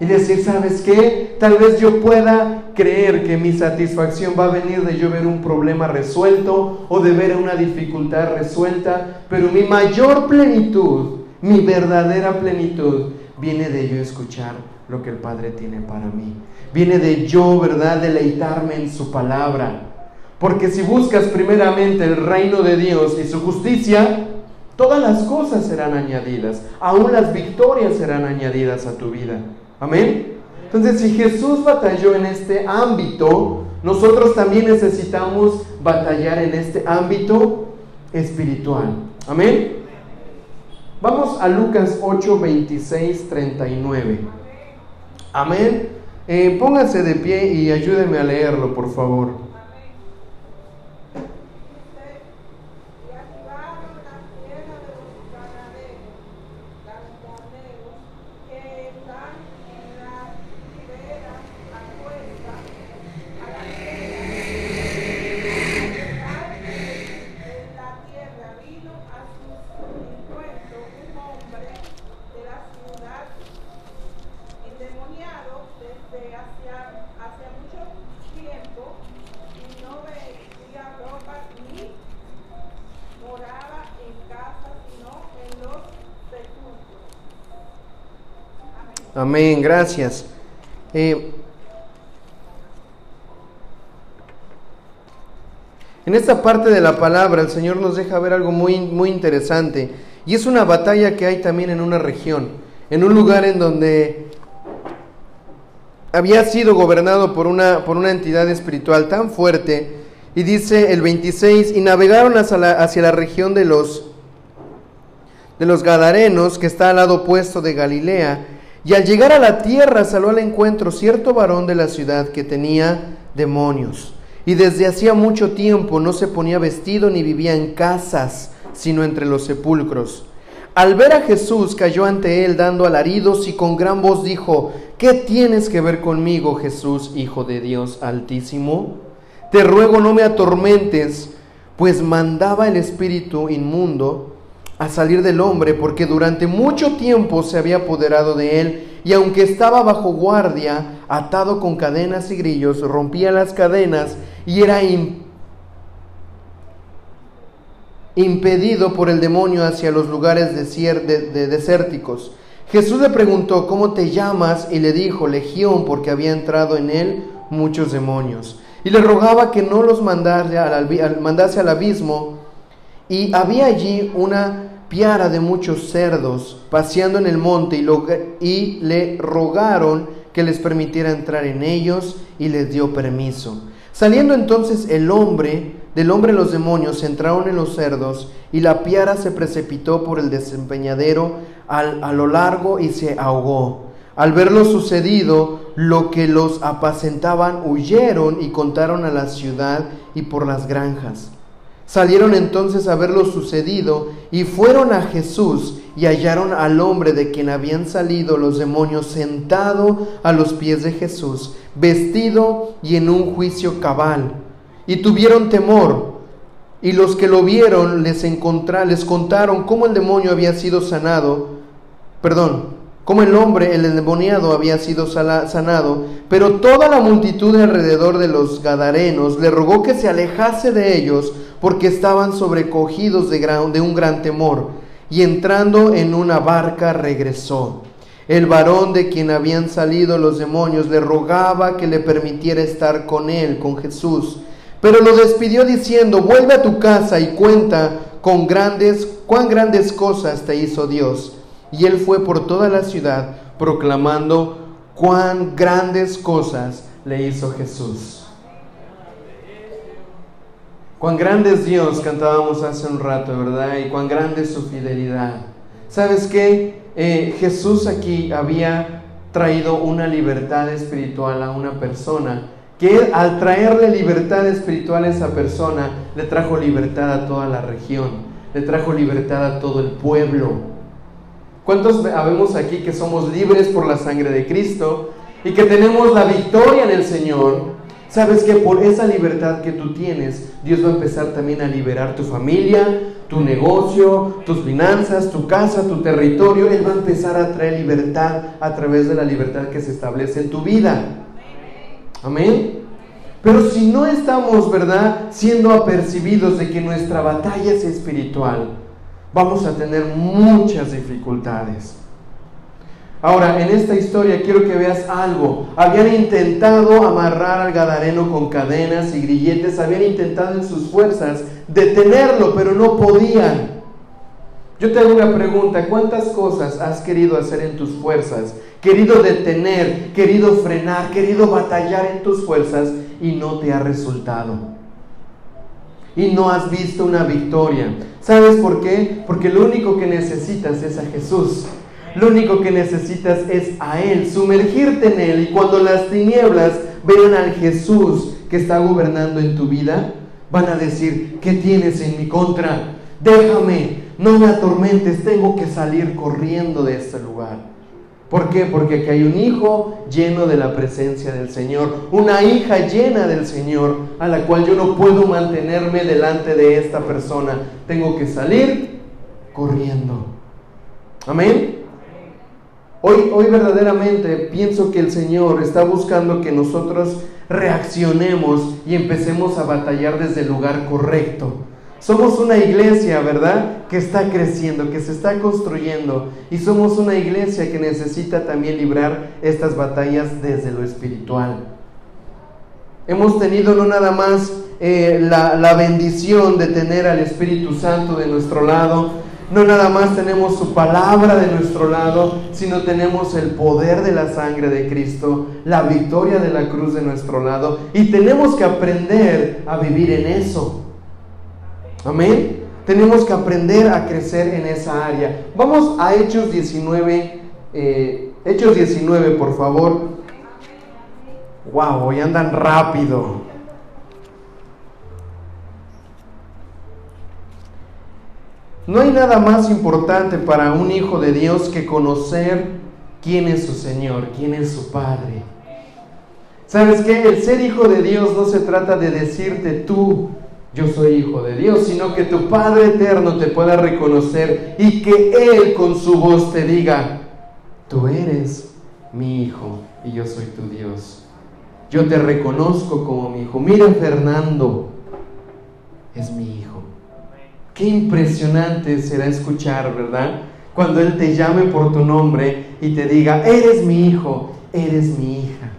Y decir, ¿sabes qué? Tal vez yo pueda creer que mi satisfacción va a venir de yo ver un problema resuelto o de ver una dificultad resuelta, pero mi mayor plenitud, mi verdadera plenitud, viene de yo escuchar lo que el Padre tiene para mí. Viene de yo, ¿verdad?, deleitarme en su palabra. Porque si buscas primeramente el reino de Dios y su justicia, Todas las cosas serán añadidas, aún las victorias serán añadidas a tu vida. Amén. Entonces, si Jesús batalló en este ámbito, nosotros también necesitamos batallar en este ámbito espiritual. Amén. Vamos a Lucas 8, 26, 39. Amén. Eh, de pie y ayúdenme a leerlo, por favor. Amén, gracias. Eh, en esta parte de la palabra el Señor nos deja ver algo muy, muy interesante y es una batalla que hay también en una región, en un lugar en donde había sido gobernado por una, por una entidad espiritual tan fuerte y dice el 26, y navegaron hacia la, hacia la región de los, de los Gadarenos, que está al lado opuesto de Galilea, y al llegar a la tierra salió al encuentro cierto varón de la ciudad que tenía demonios. Y desde hacía mucho tiempo no se ponía vestido ni vivía en casas, sino entre los sepulcros. Al ver a Jesús cayó ante él dando alaridos y con gran voz dijo, ¿qué tienes que ver conmigo, Jesús, Hijo de Dios Altísimo? Te ruego no me atormentes, pues mandaba el espíritu inmundo a salir del hombre porque durante mucho tiempo se había apoderado de él y aunque estaba bajo guardia, atado con cadenas y grillos, rompía las cadenas y era impedido por el demonio hacia los lugares desérticos. Jesús le preguntó, ¿cómo te llamas? Y le dijo, Legión, porque había entrado en él muchos demonios. Y le rogaba que no los mandase al abismo. Y había allí una piara de muchos cerdos paseando en el monte y, y le rogaron que les permitiera entrar en ellos y les dio permiso. Saliendo entonces el hombre, del hombre los demonios entraron en los cerdos y la piara se precipitó por el desempeñadero a lo largo y se ahogó. Al ver lo sucedido, lo que los apacentaban huyeron y contaron a la ciudad y por las granjas. Salieron entonces a ver lo sucedido y fueron a Jesús y hallaron al hombre de quien habían salido los demonios sentado a los pies de Jesús, vestido y en un juicio cabal. Y tuvieron temor. Y los que lo vieron les, les contaron cómo el demonio había sido sanado, perdón, cómo el hombre, el endemoniado, había sido sanado. Pero toda la multitud alrededor de los Gadarenos le rogó que se alejase de ellos porque estaban sobrecogidos de, de un gran temor, y entrando en una barca regresó. El varón de quien habían salido los demonios le rogaba que le permitiera estar con él, con Jesús, pero lo despidió diciendo, vuelve a tu casa y cuenta con grandes, cuán grandes cosas te hizo Dios. Y él fue por toda la ciudad proclamando cuán grandes cosas le hizo Jesús. Cuán grande es Dios, cantábamos hace un rato, ¿verdad? Y cuán grande es su fidelidad. ¿Sabes qué? Eh, Jesús aquí había traído una libertad espiritual a una persona, que al traerle libertad espiritual a esa persona, le trajo libertad a toda la región, le trajo libertad a todo el pueblo. ¿Cuántos sabemos aquí que somos libres por la sangre de Cristo y que tenemos la victoria en el Señor? Sabes que por esa libertad que tú tienes, Dios va a empezar también a liberar tu familia, tu negocio, tus finanzas, tu casa, tu territorio. Él va a empezar a traer libertad a través de la libertad que se establece en tu vida. Amén. Pero si no estamos, ¿verdad?, siendo apercibidos de que nuestra batalla es espiritual, vamos a tener muchas dificultades. Ahora, en esta historia quiero que veas algo. Habían intentado amarrar al Gadareno con cadenas y grilletes, habían intentado en sus fuerzas detenerlo, pero no podían. Yo te hago una pregunta, ¿cuántas cosas has querido hacer en tus fuerzas? Querido detener, querido frenar, querido batallar en tus fuerzas y no te ha resultado. Y no has visto una victoria. ¿Sabes por qué? Porque lo único que necesitas es a Jesús. Lo único que necesitas es a Él, sumergirte en Él. Y cuando las tinieblas vean al Jesús que está gobernando en tu vida, van a decir, ¿qué tienes en mi contra? Déjame, no me atormentes, tengo que salir corriendo de este lugar. ¿Por qué? Porque aquí hay un hijo lleno de la presencia del Señor, una hija llena del Señor, a la cual yo no puedo mantenerme delante de esta persona. Tengo que salir corriendo. Amén. Hoy, hoy verdaderamente pienso que el Señor está buscando que nosotros reaccionemos y empecemos a batallar desde el lugar correcto. Somos una iglesia, ¿verdad? Que está creciendo, que se está construyendo. Y somos una iglesia que necesita también librar estas batallas desde lo espiritual. Hemos tenido no nada más eh, la, la bendición de tener al Espíritu Santo de nuestro lado, no nada más tenemos su palabra de nuestro lado, sino tenemos el poder de la sangre de Cristo, la victoria de la cruz de nuestro lado. Y tenemos que aprender a vivir en eso. Amén. Tenemos que aprender a crecer en esa área. Vamos a Hechos 19. Eh, Hechos 19, por favor. Wow, hoy andan rápido. No hay nada más importante para un hijo de Dios que conocer quién es su Señor, quién es su Padre. ¿Sabes qué? El ser hijo de Dios no se trata de decirte tú, yo soy hijo de Dios, sino que tu Padre eterno te pueda reconocer y que Él con su voz te diga, tú eres mi hijo y yo soy tu Dios. Yo te reconozco como mi hijo. Mira Fernando, es mi hijo. Qué impresionante será escuchar, ¿verdad? cuando Él te llame por tu nombre y te diga, eres mi hijo, eres mi hija.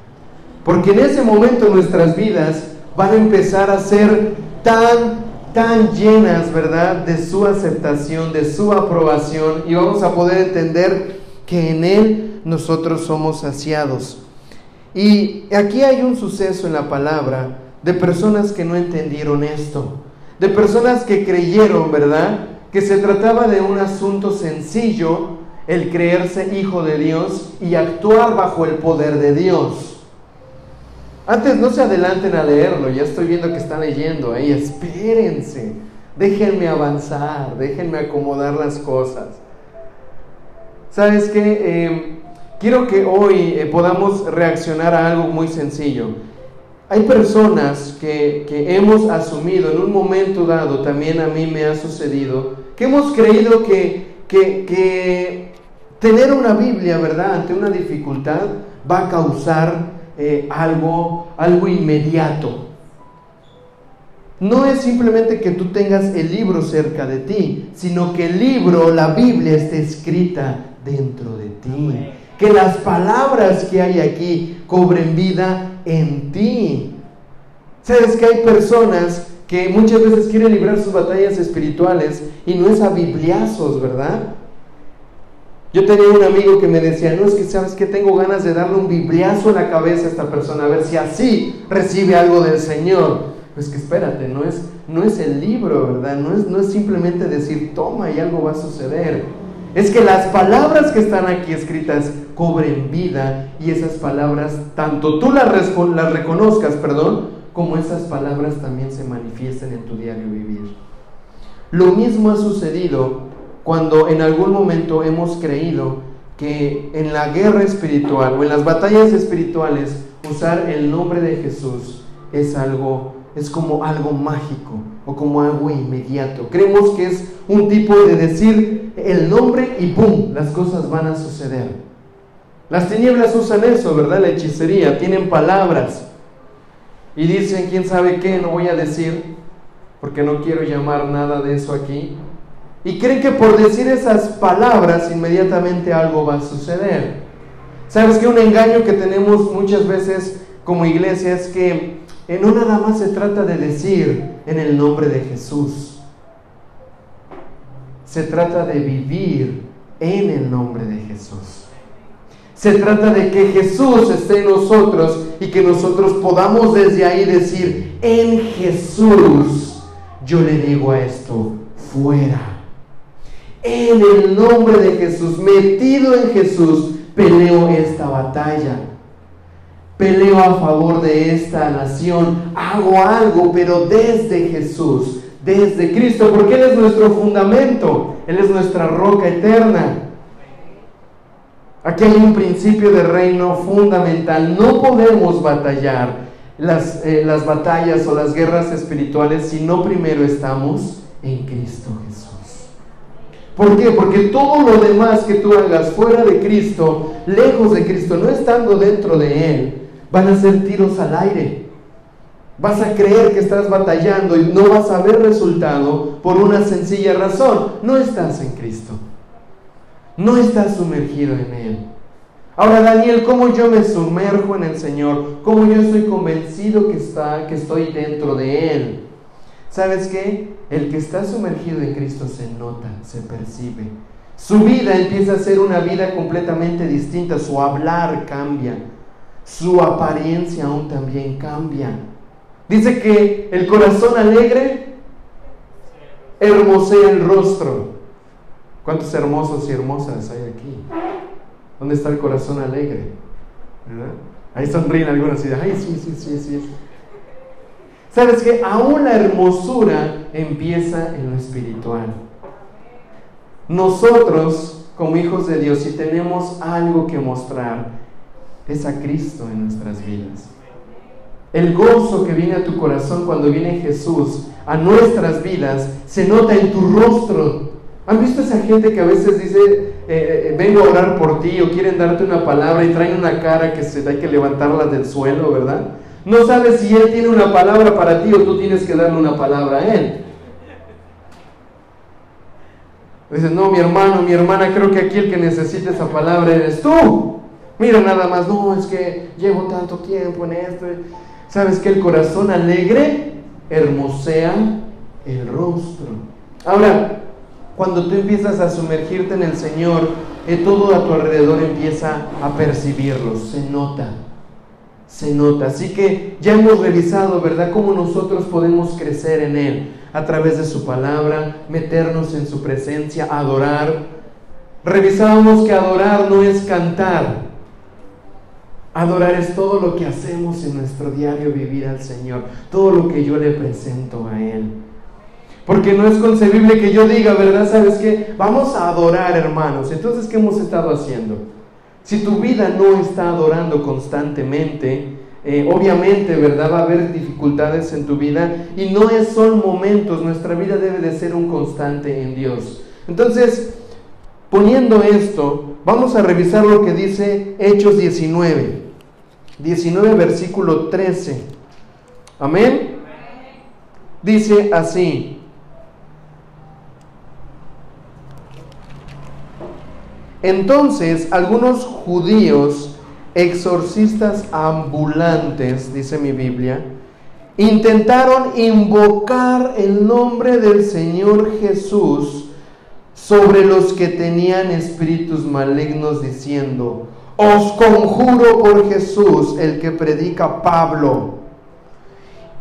Porque en ese momento nuestras vidas van a empezar a ser tan, tan llenas, ¿verdad? De su aceptación, de su aprobación y vamos a poder entender que en Él nosotros somos saciados. Y aquí hay un suceso en la palabra de personas que no entendieron esto, de personas que creyeron, ¿verdad? Que se trataba de un asunto sencillo, el creerse hijo de Dios y actuar bajo el poder de Dios. Antes no se adelanten a leerlo, ya estoy viendo que están leyendo ahí, espérense, déjenme avanzar, déjenme acomodar las cosas. ¿Sabes qué? Em, quiero que hoy eh, podamos reaccionar a algo muy sencillo. Hay personas que, hemos asumido en un momento dado, también a mí me ha sucedido, que hemos creído que, que tener una Biblia, ¿verdad?, ante una dificultad va a causar eh, algo, algo inmediato. No es simplemente que tú tengas el libro cerca de ti, sino que el libro, la Biblia, esté escrita dentro de ti. Que las palabras que hay aquí cobren vida en ti. Sabes que hay personas que muchas veces quieren librar sus batallas espirituales y no es a bibliazos, ¿verdad? Yo tenía un amigo que me decía, no es que sabes que tengo ganas de darle un bibliazo en la cabeza a esta persona, a ver si así recibe algo del Señor. Pues que espérate, no es, no es el libro, ¿verdad? No es, no es simplemente decir, toma y algo va a suceder. Es que las palabras que están aquí escritas cobren vida y esas palabras, tanto tú las, las reconozcas, perdón, como esas palabras también se manifiesten en tu diario vivir. Lo mismo ha sucedido cuando en algún momento hemos creído que en la guerra espiritual o en las batallas espirituales usar el nombre de Jesús es algo, es como algo mágico o como algo inmediato. Creemos que es un tipo de decir el nombre y ¡pum! las cosas van a suceder. Las tinieblas usan eso, ¿verdad? La hechicería, tienen palabras y dicen, quién sabe qué, no voy a decir, porque no quiero llamar nada de eso aquí, y creen que por decir esas palabras inmediatamente algo va a suceder. ¿Sabes que un engaño que tenemos muchas veces como iglesia es que no nada más se trata de decir en el nombre de Jesús. Se trata de vivir en el nombre de Jesús. Se trata de que Jesús esté en nosotros y que nosotros podamos desde ahí decir, en Jesús yo le digo a esto, fuera en el nombre de Jesús, metido en Jesús, peleo esta batalla. Peleo a favor de esta nación. Hago algo, pero desde Jesús, desde Cristo, porque Él es nuestro fundamento. Él es nuestra roca eterna. Aquí hay un principio de reino fundamental. No podemos batallar las, eh, las batallas o las guerras espirituales si no primero estamos en Cristo Jesús. ¿Por qué? Porque todo lo demás que tú hagas fuera de Cristo, lejos de Cristo, no estando dentro de Él, van a ser tiros al aire. Vas a creer que estás batallando y no vas a ver resultado por una sencilla razón. No estás en Cristo. No estás sumergido en Él. Ahora, Daniel, ¿cómo yo me sumerjo en el Señor? ¿Cómo yo estoy convencido que, está, que estoy dentro de Él? ¿Sabes qué? El que está sumergido en Cristo se nota, se percibe. Su vida empieza a ser una vida completamente distinta, su hablar cambia, su apariencia aún también cambia. Dice que el corazón alegre hermosea el rostro. ¿Cuántos hermosos y hermosas hay aquí? ¿Dónde está el corazón alegre? Ahí sonríen algunos y dicen, ay, sí, sí, sí, sí. Sabes que aún la hermosura empieza en lo espiritual. Nosotros, como hijos de Dios, si tenemos algo que mostrar, es a Cristo en nuestras vidas. El gozo que viene a tu corazón cuando viene Jesús a nuestras vidas se nota en tu rostro. ¿Han visto esa gente que a veces dice, eh, eh, vengo a orar por ti o quieren darte una palabra y traen una cara que se hay que levantarla del suelo, ¿verdad? No sabes si Él tiene una palabra para ti o tú tienes que darle una palabra a Él. Dices, no, mi hermano, mi hermana, creo que aquí el que necesita esa palabra eres tú. Mira nada más, no, es que llevo tanto tiempo en esto. ¿Sabes que el corazón alegre hermosea el rostro? Ahora, cuando tú empiezas a sumergirte en el Señor, eh, todo a tu alrededor empieza a percibirlo, se nota, se nota. Así que ya hemos revisado, ¿verdad?, cómo nosotros podemos crecer en Él a través de su palabra, meternos en su presencia, adorar. Revisábamos que adorar no es cantar. Adorar es todo lo que hacemos en nuestro diario vivir al Señor, todo lo que yo le presento a Él. Porque no es concebible que yo diga, ¿verdad? ¿Sabes qué? Vamos a adorar, hermanos. Entonces, ¿qué hemos estado haciendo? Si tu vida no está adorando constantemente, eh, obviamente, ¿verdad? Va a haber dificultades en tu vida y no es, son momentos, nuestra vida debe de ser un constante en Dios. Entonces, poniendo esto, vamos a revisar lo que dice Hechos 19, 19 versículo 13. Amén. Dice así. Entonces, algunos judíos exorcistas ambulantes, dice mi Biblia, intentaron invocar el nombre del Señor Jesús sobre los que tenían espíritus malignos diciendo, os conjuro por Jesús, el que predica Pablo.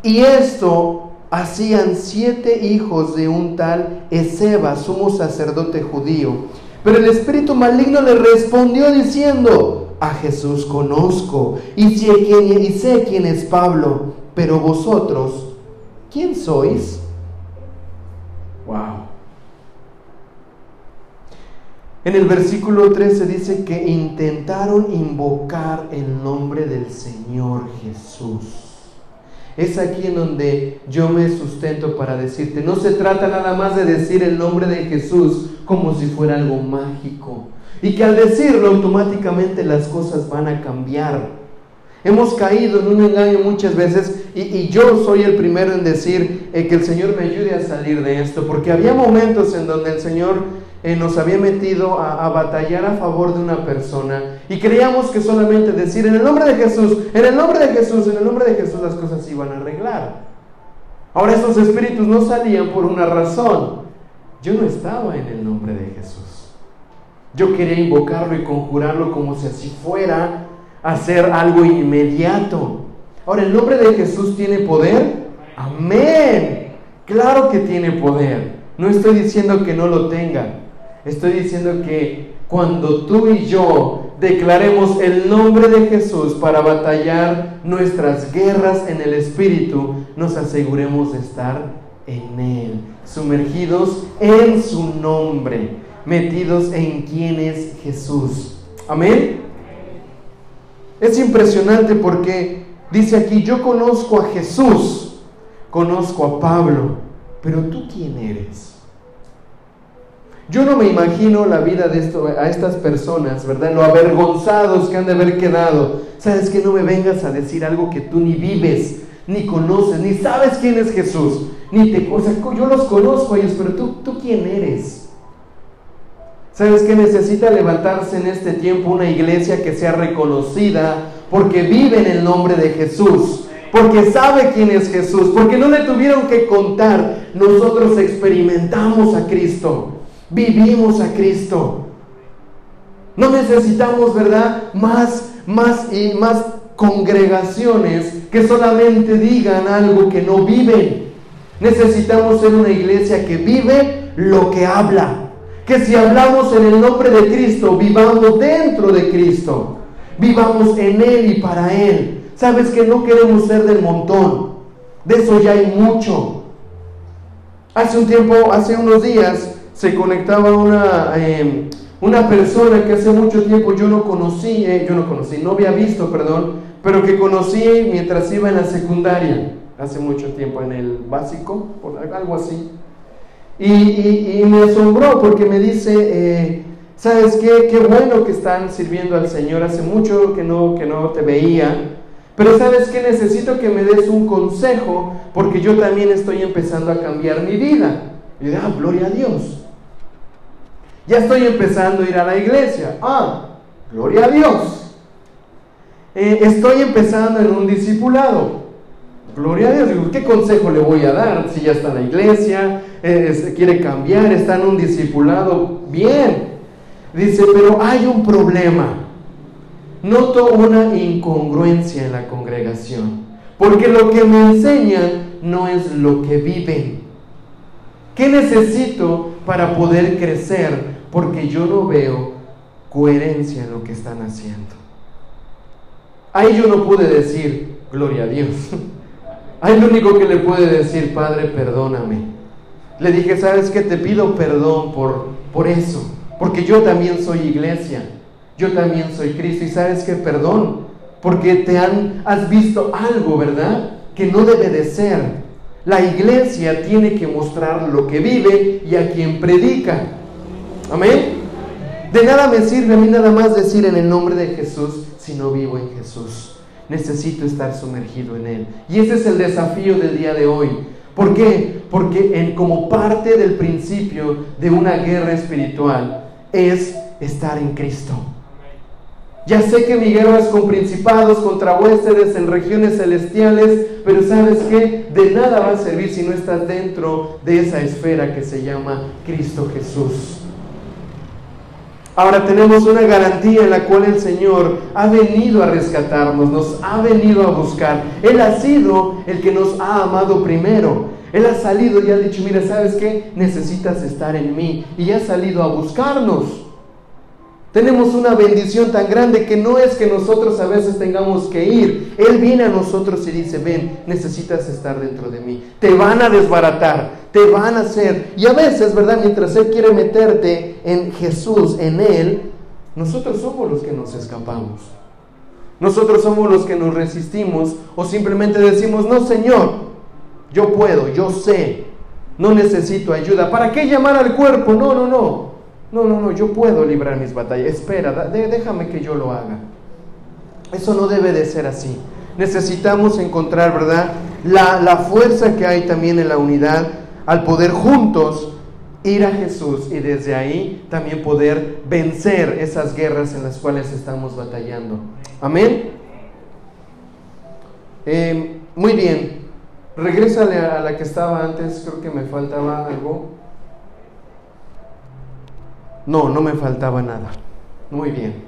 Y esto hacían siete hijos de un tal Ezeba, sumo sacerdote judío. Pero el espíritu maligno le respondió diciendo, a Jesús conozco y sé quién, es Pablo, pero vosotros, ¿quién sois? Wow. En el versículo 13 dice que intentaron invocar el nombre del Señor Jesús. Es aquí en donde yo me sustento para decirte, no se trata nada más de decir el nombre de Jesús como si fuera algo mágico, y que al decirlo automáticamente las cosas van a cambiar. Hemos caído en un engaño muchas veces y, yo soy el primero en decir eh, que el Señor me ayude a salir de esto, porque había momentos en donde el Señor eh, nos había metido a, batallar a favor de una persona y creíamos que solamente decir en el nombre de Jesús, en el nombre de Jesús, en el nombre de Jesús las cosas se iban a arreglar. Ahora esos espíritus no salían por una razón. Yo no estaba en el nombre de Jesús. Yo quería invocarlo y conjurarlo como si así fuera hacer algo inmediato. Ahora, ¿el nombre de Jesús tiene poder? Amén. Claro que tiene poder. No estoy diciendo que no lo tenga. Estoy diciendo que cuando tú y yo declaremos el nombre de Jesús para batallar nuestras guerras en el Espíritu, nos aseguremos de estar en Él, sumergidos en su nombre metidos en quién es Jesús. Amén. Es impresionante porque dice aquí, yo conozco a Jesús, conozco a Pablo, pero tú quién eres? Yo no me imagino la vida de esto, a estas personas, ¿verdad? Lo avergonzados que han de haber quedado. Sabes que no me vengas a decir algo que tú ni vives, ni conoces, ni sabes quién es Jesús, ni te, o sea, yo los conozco a ellos, pero tú, tú quién eres? ¿Sabes qué necesita levantarse en este tiempo una iglesia que sea reconocida porque vive en el nombre de Jesús? Porque sabe quién es Jesús, porque no le tuvieron que contar. Nosotros experimentamos a Cristo, vivimos a Cristo. No necesitamos, ¿verdad? Más, más y más congregaciones que solamente digan algo que no viven. Necesitamos ser una iglesia que vive lo que habla que si hablamos en el nombre de Cristo, vivamos dentro de Cristo. Vivamos en Él y para Él. Sabes que no queremos ser del montón. De eso ya hay mucho. Hace un tiempo, hace unos días, se conectaba una, em, una persona que hace mucho tiempo yo no conocí, eh, yo no conocí, no había visto, perdón, pero que conocí mientras iba en la secundaria, hace mucho tiempo en el básico, algo así. Y, me asombró porque me dice, eh, ¿sabes qué? Qué bueno que están sirviendo al Señor. Hace mucho que no, que no te veía. Pero ¿sabes qué? Necesito que me des un consejo porque yo también estoy empezando a cambiar mi vida. Y yo, ah, gloria a Dios. Ya estoy empezando a ir a la iglesia. Ah, gloria a Dios. Eh, estoy empezando en un discipulado. Gloria a Dios. ¿qué consejo le voy a dar? Si ya está en la iglesia, eh, quiere cambiar, está en un discipulado. Bien. Dice, pero hay un problema. Noto una incongruencia en la congregación. Porque lo que me enseñan no es lo que viven. ¿Qué necesito para poder crecer? Porque yo no veo coherencia en lo que están haciendo. Ahí yo no pude decir, gloria a Dios. *laughs* Ahí lo único que le puede decir, Padre, perdóname. Le dije, ¿sabes qué? Te pido perdón por, por eso. Porque yo también soy iglesia. Yo también soy Cristo. Y sabes qué? Perdón. Porque te han, has visto algo, ¿verdad? Que no debe de ser. La iglesia tiene que mostrar lo que vive y a quien predica. Amén. De nada me sirve a mí nada más decir en el nombre de Jesús si no vivo en Jesús. Necesito estar sumergido en Él. Y ese es el desafío del día de hoy. ¿Por qué? Porque como parte del principio de una guerra espiritual es estar en Cristo. Ya sé que mi guerra es con principados, contra huéspedes en regiones celestiales, pero sabes qué? De nada va a servir si no estás dentro de esa esfera que se llama Cristo Jesús. Ahora tenemos una garantía en la cual el Señor ha venido a rescatarnos, nos ha venido a buscar. Él ha sido el que nos ha amado primero. Él ha salido y ha dicho, mira, ¿sabes qué? Necesitas estar en mí. Y ha salido a buscarnos. Tenemos una bendición tan grande que no es que nosotros a veces tengamos que ir. Él viene a nosotros y dice, ven, necesitas estar dentro de mí. Te van a desbaratar, te van a hacer. Y a veces, ¿verdad? Mientras Él quiere meterte en Jesús, en Él, nosotros somos los que nos escapamos. Nosotros somos los que nos resistimos o simplemente decimos, no, Señor, yo puedo, yo sé, no necesito ayuda. ¿Para qué llamar al cuerpo? No, no, no. No, no, no, yo puedo librar mis batallas. Espera, déjame que yo lo haga. Eso no debe de ser así. Necesitamos encontrar, ¿verdad? La, la fuerza que hay también en la unidad al poder juntos ir a Jesús y desde ahí también poder vencer esas guerras en las cuales estamos batallando. Amén. Eh, muy bien. Regrésale a la que estaba antes, creo que me faltaba algo. No, no me faltaba nada. Muy bien.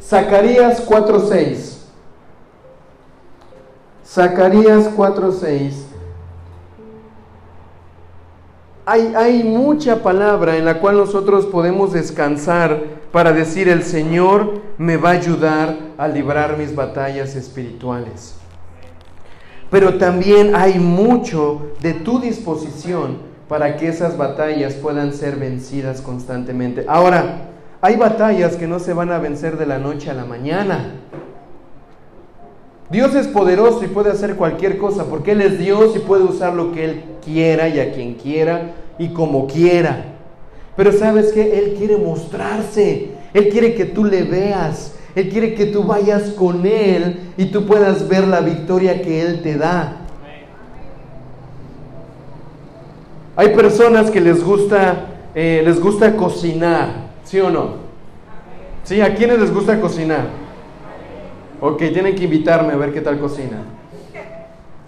Zacarías 4.6. Zacarías 4.6. Hay, hay mucha palabra en la cual nosotros podemos descansar para decir el Señor me va a ayudar a librar mis batallas espirituales. Pero también hay mucho de tu disposición para que esas batallas puedan ser vencidas constantemente. Ahora, hay batallas que no se van a vencer de la noche a la mañana. Dios es poderoso y puede hacer cualquier cosa porque Él es Dios y puede usar lo que Él quiera y a quien quiera y como quiera. Pero sabes que Él quiere mostrarse, Él quiere que tú le veas, Él quiere que tú vayas con Él y tú puedas ver la victoria que Él te da. Hay personas que les gusta, eh, les gusta cocinar, ¿sí o no? ¿Sí? ¿A quiénes les gusta cocinar? Ok, tienen que invitarme a ver qué tal cocina.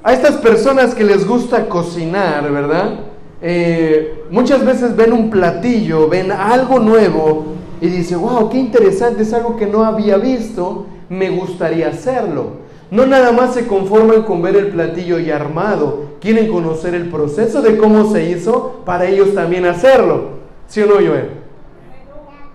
A estas personas que les gusta cocinar, ¿verdad? Eh, muchas veces ven un platillo, ven algo nuevo y dicen, wow, qué interesante, es algo que no había visto, me gustaría hacerlo. No nada más se conforman con ver el platillo y armado, quieren conocer el proceso de cómo se hizo para ellos también hacerlo. ¿Sí o no, Joel?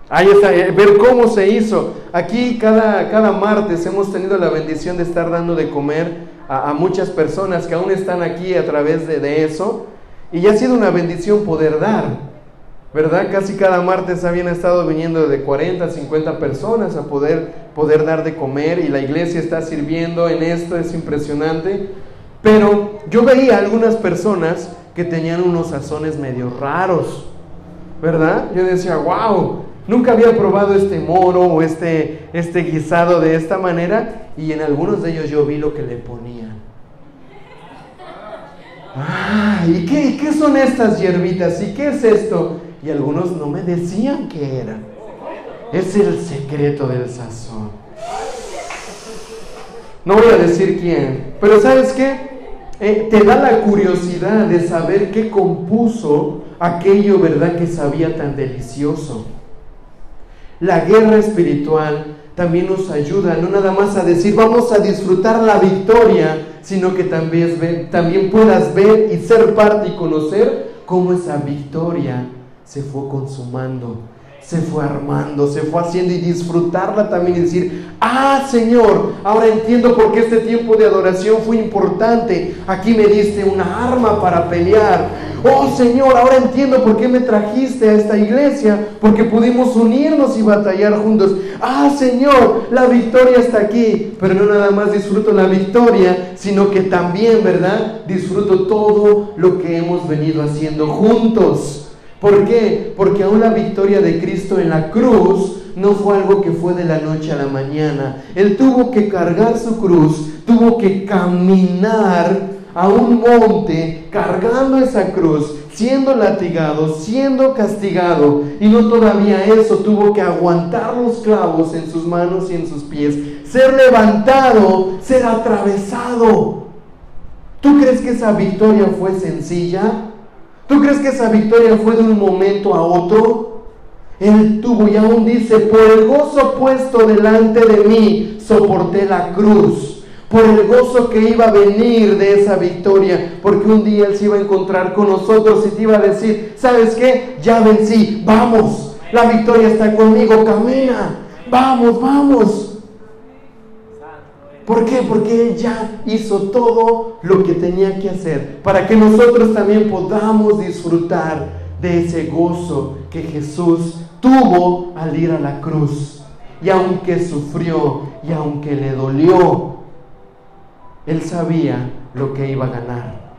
Ahí está, eh, ver cómo se hizo. Aquí cada, cada martes hemos tenido la bendición de estar dando de comer a, muchas personas que aún están aquí a través de, de eso. Y ha sido una bendición poder dar. ¿Verdad? Casi cada martes habían estado viniendo de 40 a 50 personas a poder, poder dar de comer y la iglesia está sirviendo en esto, es impresionante. Pero yo veía algunas personas que tenían unos sazones medio raros, ¿verdad? Yo decía, wow, nunca había probado este moro o este, este guisado de esta manera y en algunos de ellos yo vi lo que le ponían. Ah, ¿y qué, qué son estas hierbitas? ¿Y qué es esto? Y algunos no me decían qué era. Es el secreto del sazón. No voy a decir quién, pero ¿sabes qué? Eh, te da la curiosidad de saber qué compuso aquello, ¿verdad?, que sabía tan delicioso. La guerra espiritual también nos ayuda, no nada más a decir vamos a disfrutar la victoria, sino que también, también puedas ver y ser parte y conocer cómo esa victoria se fue consumando se fue armando, se fue haciendo y disfrutarla también y decir, ah Señor, ahora entiendo por qué este tiempo de adoración fue importante. Aquí me diste una arma para pelear. Oh Señor, ahora entiendo por qué me trajiste a esta iglesia, porque pudimos unirnos y batallar juntos. Ah Señor, la victoria está aquí, pero no nada más disfruto la victoria, sino que también, ¿verdad? Disfruto todo lo que hemos venido haciendo juntos. ¿Por qué? Porque aún la victoria de Cristo en la cruz no fue algo que fue de la noche a la mañana. Él tuvo que cargar su cruz, tuvo que caminar a un monte cargando esa cruz, siendo latigado, siendo castigado. Y no todavía eso, tuvo que aguantar los clavos en sus manos y en sus pies, ser levantado, ser atravesado. ¿Tú crees que esa victoria fue sencilla? ¿Tú crees que esa victoria fue de un momento a otro? Él tuvo y aún dice, por el gozo puesto delante de mí, soporté la cruz. Por el gozo que iba a venir de esa victoria, porque un día Él se iba a encontrar con nosotros y te iba a decir, ¿sabes qué? Ya vencí, vamos, la victoria está conmigo, camina, vamos, vamos. ¿Por qué? Porque Él ya hizo todo lo que tenía que hacer para que nosotros también podamos disfrutar de ese gozo que Jesús tuvo al ir a la cruz. Y aunque sufrió y aunque le dolió, Él sabía lo que iba a ganar.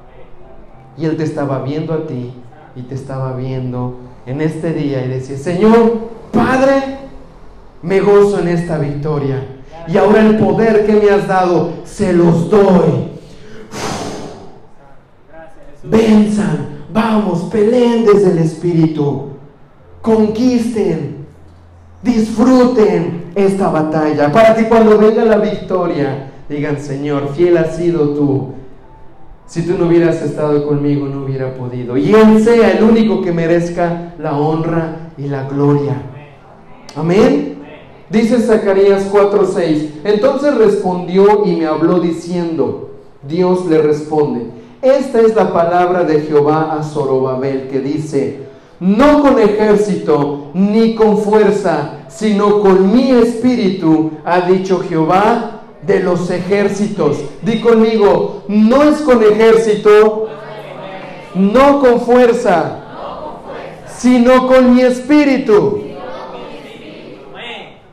Y Él te estaba viendo a ti y te estaba viendo en este día y decía, Señor, Padre, me gozo en esta victoria y ahora el poder que me has dado, se los doy. Venzan, vamos, peleen desde el Espíritu. Conquisten, disfruten esta batalla. Para que cuando venga la victoria, digan, Señor, fiel has sido tú. Si tú no hubieras estado conmigo, no hubiera podido. Y Él sea el único que merezca la honra y la gloria. Amén. Dice Zacarías 4:6, entonces respondió y me habló diciendo, Dios le responde, esta es la palabra de Jehová a Zorobabel que dice, no con ejército ni con fuerza, sino con mi espíritu, ha dicho Jehová de los ejércitos. Di conmigo, no es con ejército, no con fuerza, sino con mi espíritu.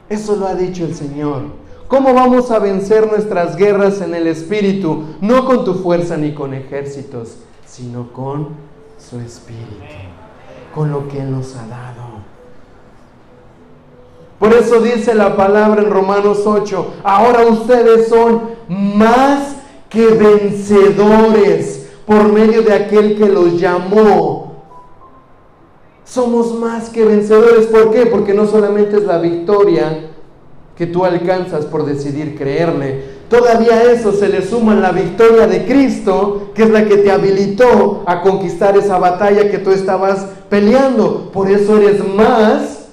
Eso lo ha dicho el Señor. ¿Cómo vamos a vencer nuestras guerras en el Espíritu? No con tu fuerza ni con ejércitos, sino con su Espíritu, con lo que Él nos ha dado. Por eso dice la palabra en Romanos 8, ahora ustedes son más que vencedores por medio de aquel que los llamó. Somos más que vencedores. ¿Por qué? Porque no solamente es la victoria que tú alcanzas por decidir creerle. Todavía a eso se le suma la victoria de Cristo, que es la que te habilitó a conquistar esa batalla que tú estabas peleando. Por eso eres más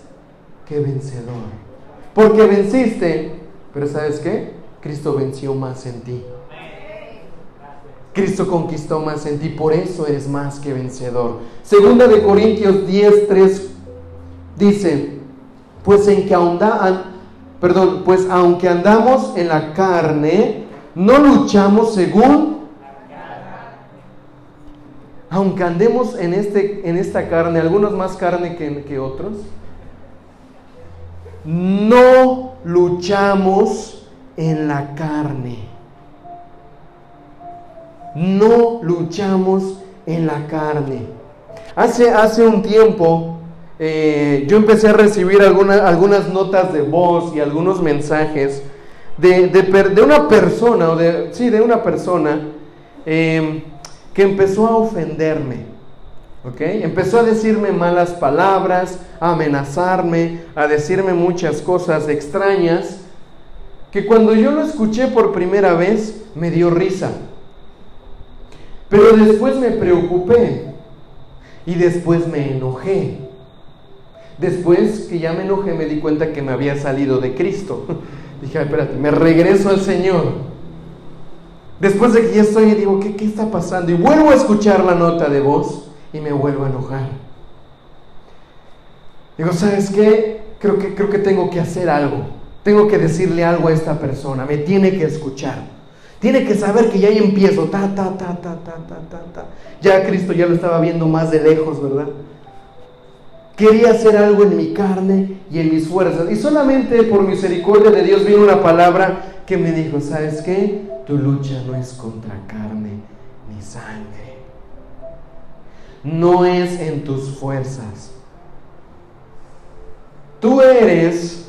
que vencedor. Porque venciste, pero ¿sabes qué? Cristo venció más en ti. Cristo conquistó más en ti, por eso eres más que vencedor. Segunda de Corintios 10, 3 dice, pues en que perdón, pues aunque andamos en la carne, no luchamos según aunque andemos en, este, en esta carne, algunos más carne que otros, no luchamos en la carne no luchamos en la carne. Hace, hace un tiempo eh, yo empecé a recibir algunas notas de voz y algunos mensajes de, de, una persona, o de, sí, de una persona em, que empezó a ofenderme. Empezó a decirme malas palabras, a amenazarme, a decirme muchas cosas extrañas, que cuando yo lo escuché por primera vez me dio risa. Pero después me preocupé y después me enojé. Después que ya me enojé me di cuenta que me había salido de Cristo. *laughs* Dije, espérate, me regreso al Señor. Después de que ya estoy, digo, ¿qué, ¿qué está pasando? Y vuelvo a escuchar la nota de voz y me vuelvo a enojar. Digo, ¿sabes qué? Creo que, creo que tengo que hacer algo. Tengo que decirle algo a esta persona. Me tiene que escuchar. Tiene que saber que ya ahí empiezo. Ta, ta, ta, ta, ta, ta, ta, ta. Ya Cristo ya lo estaba viendo más de lejos, ¿verdad? Quería hacer algo en mi carne y en mis fuerzas. Y solamente por misericordia de Dios vino una palabra que me dijo, ¿sabes qué? Tu lucha no es contra carne ni sangre. No es en tus fuerzas. Tú eres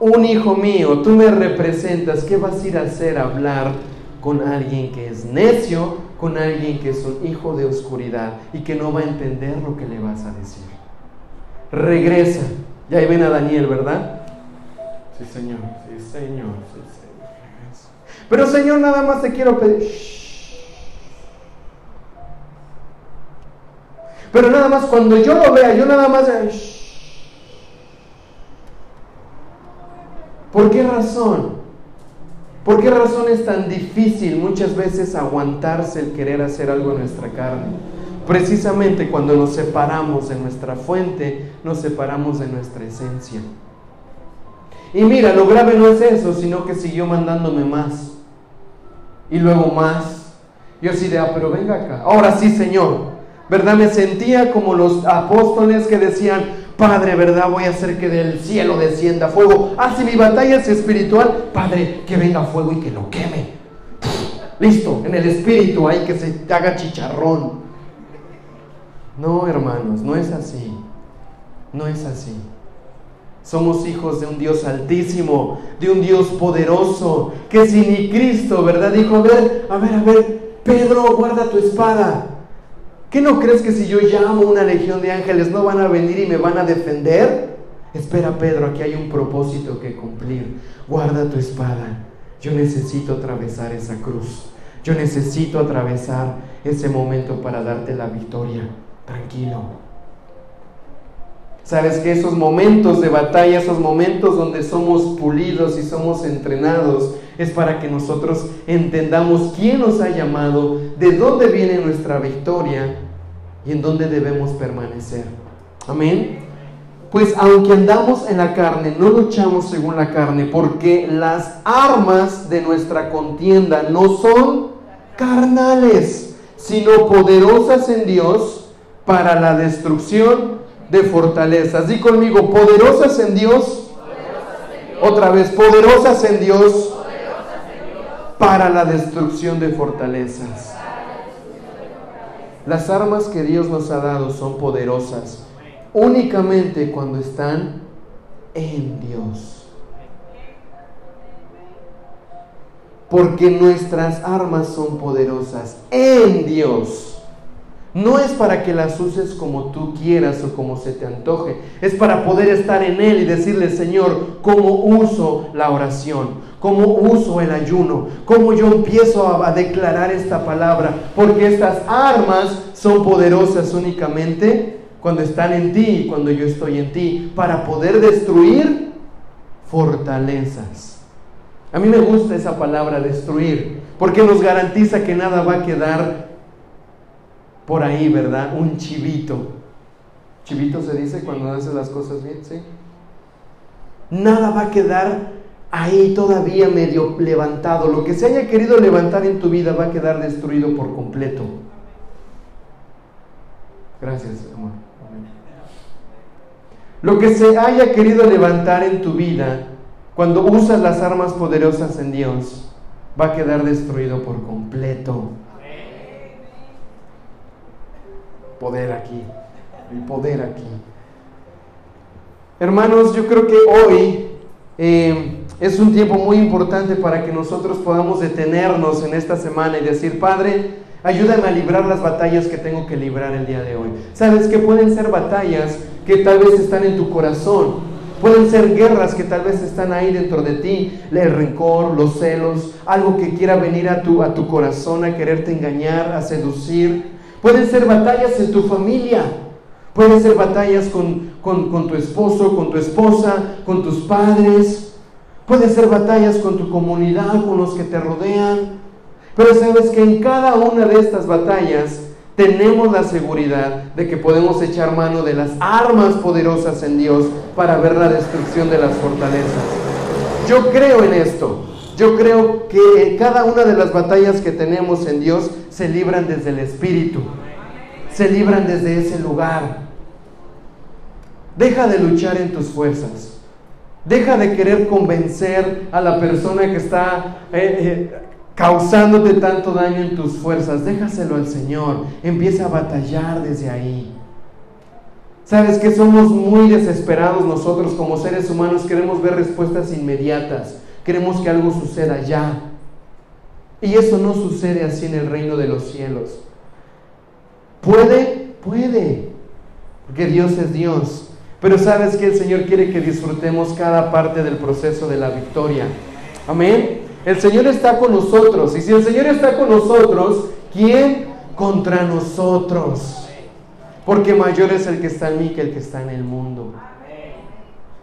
un hijo mío, tú me representas. ¿Qué vas a ir a hacer? Hablar con alguien que es necio, con alguien que es un hijo de oscuridad y que no va a entender lo que le vas a decir. Regresa. Ya ahí ven a Daniel, ¿verdad? Sí, Señor, sí, Señor, sí, Señor. Pero Señor, nada más te quiero pedir. Pero nada más cuando yo lo vea, yo nada más... ¿Por qué razón? ¿Por qué razón es tan difícil muchas veces aguantarse el querer hacer algo en nuestra carne? Precisamente cuando nos separamos de nuestra fuente, nos separamos de nuestra esencia. Y mira, lo grave no es eso, sino que siguió mandándome más. Y luego más. Yo así de, ah, pero venga acá. Ahora sí, Señor. ¿Verdad? Me sentía como los apóstoles que decían, Padre, ¿verdad? Voy a hacer que del cielo descienda fuego. Ah, si mi batalla es espiritual, Padre, que venga fuego y que lo queme. Listo, en el espíritu hay que se haga chicharrón. No, hermanos, no es así. No es así. Somos hijos de un Dios altísimo, de un Dios poderoso, que si ni Cristo, ¿verdad? Dijo, a ver, a ver, a ver, Pedro, guarda tu espada. ¿Qué no crees que si yo llamo una legión de ángeles no van a venir y me van a defender? Espera, Pedro, aquí hay un propósito que cumplir. Guarda tu espada. Yo necesito atravesar esa cruz. Yo necesito atravesar ese momento para darte la victoria. Tranquilo. Sabes que esos momentos de batalla, esos momentos donde somos pulidos y somos entrenados, es para que nosotros entendamos quién nos ha llamado, de dónde viene nuestra victoria y en dónde debemos permanecer. Amén. Pues aunque andamos en la carne, no luchamos según la carne, porque las armas de nuestra contienda no son carnales, sino poderosas en Dios para la destrucción de fortalezas. Di conmigo, poderosas en Dios. Otra vez, poderosas en Dios para la destrucción de fortalezas. Las armas que Dios nos ha dado son poderosas únicamente cuando están en Dios. Porque nuestras armas son poderosas en Dios. No es para que las uses como tú quieras o como se te antoje. Es para poder estar en Él y decirle, Señor, cómo uso la oración, cómo uso el ayuno, cómo yo empiezo a, declarar esta palabra. Porque estas armas son poderosas únicamente cuando están en ti y cuando yo estoy en ti, para poder destruir fortalezas. A mí me gusta esa palabra, destruir, porque nos garantiza que nada va a quedar por ahí, ¿verdad? Un chivito. Chivito se dice cuando hace las cosas bien, ¿sí? Nada va a quedar ahí todavía medio levantado. Lo que se haya querido levantar en tu vida va a quedar destruido por completo. Gracias, amor. Lo que se haya querido levantar en tu vida, cuando usas las armas poderosas en Dios, va a quedar destruido por completo poder aquí, el poder aquí. Hermanos, yo creo que hoy eh, es un tiempo muy importante para que nosotros podamos detenernos en esta semana y decir, Padre, Ayúdame a librar las batallas que tengo que librar el día de hoy. Sabes que pueden ser batallas que tal vez están en tu corazón. Pueden ser guerras que tal vez están ahí dentro de ti, el rencor, los celos, algo que quiera venir a tu, a tu corazón a quererte engañar, a seducir. Pueden ser batallas en tu familia, pueden ser batallas con, con tu esposo, con tu esposa, con tus padres. Pueden ser batallas con tu comunidad, con los que te rodean. Pero sabes que en cada una de estas batallas tenemos la seguridad de que podemos echar mano de las armas poderosas en Dios para ver la destrucción de las fortalezas. Yo creo en esto. Yo creo que cada una de las batallas que tenemos en Dios se libran desde el Espíritu. Se libran desde ese lugar. Deja de luchar en tus fuerzas. Deja de querer convencer a la persona que está eh, eh, causándote tanto daño en tus fuerzas, déjaselo al Señor. Empieza a batallar desde ahí. Sabes que somos muy desesperados nosotros como seres humanos, queremos ver respuestas inmediatas, queremos que algo suceda ya. Y eso no sucede así en el reino de los cielos. ¿Puede? Puede, porque Dios es Dios. Pero sabes que el Señor quiere que disfrutemos cada parte del proceso de la victoria. Amén. El Señor está con nosotros. Y si el Señor está con nosotros, ¿quién contra nosotros? Porque mayor es el que está en mí que el que está en el mundo.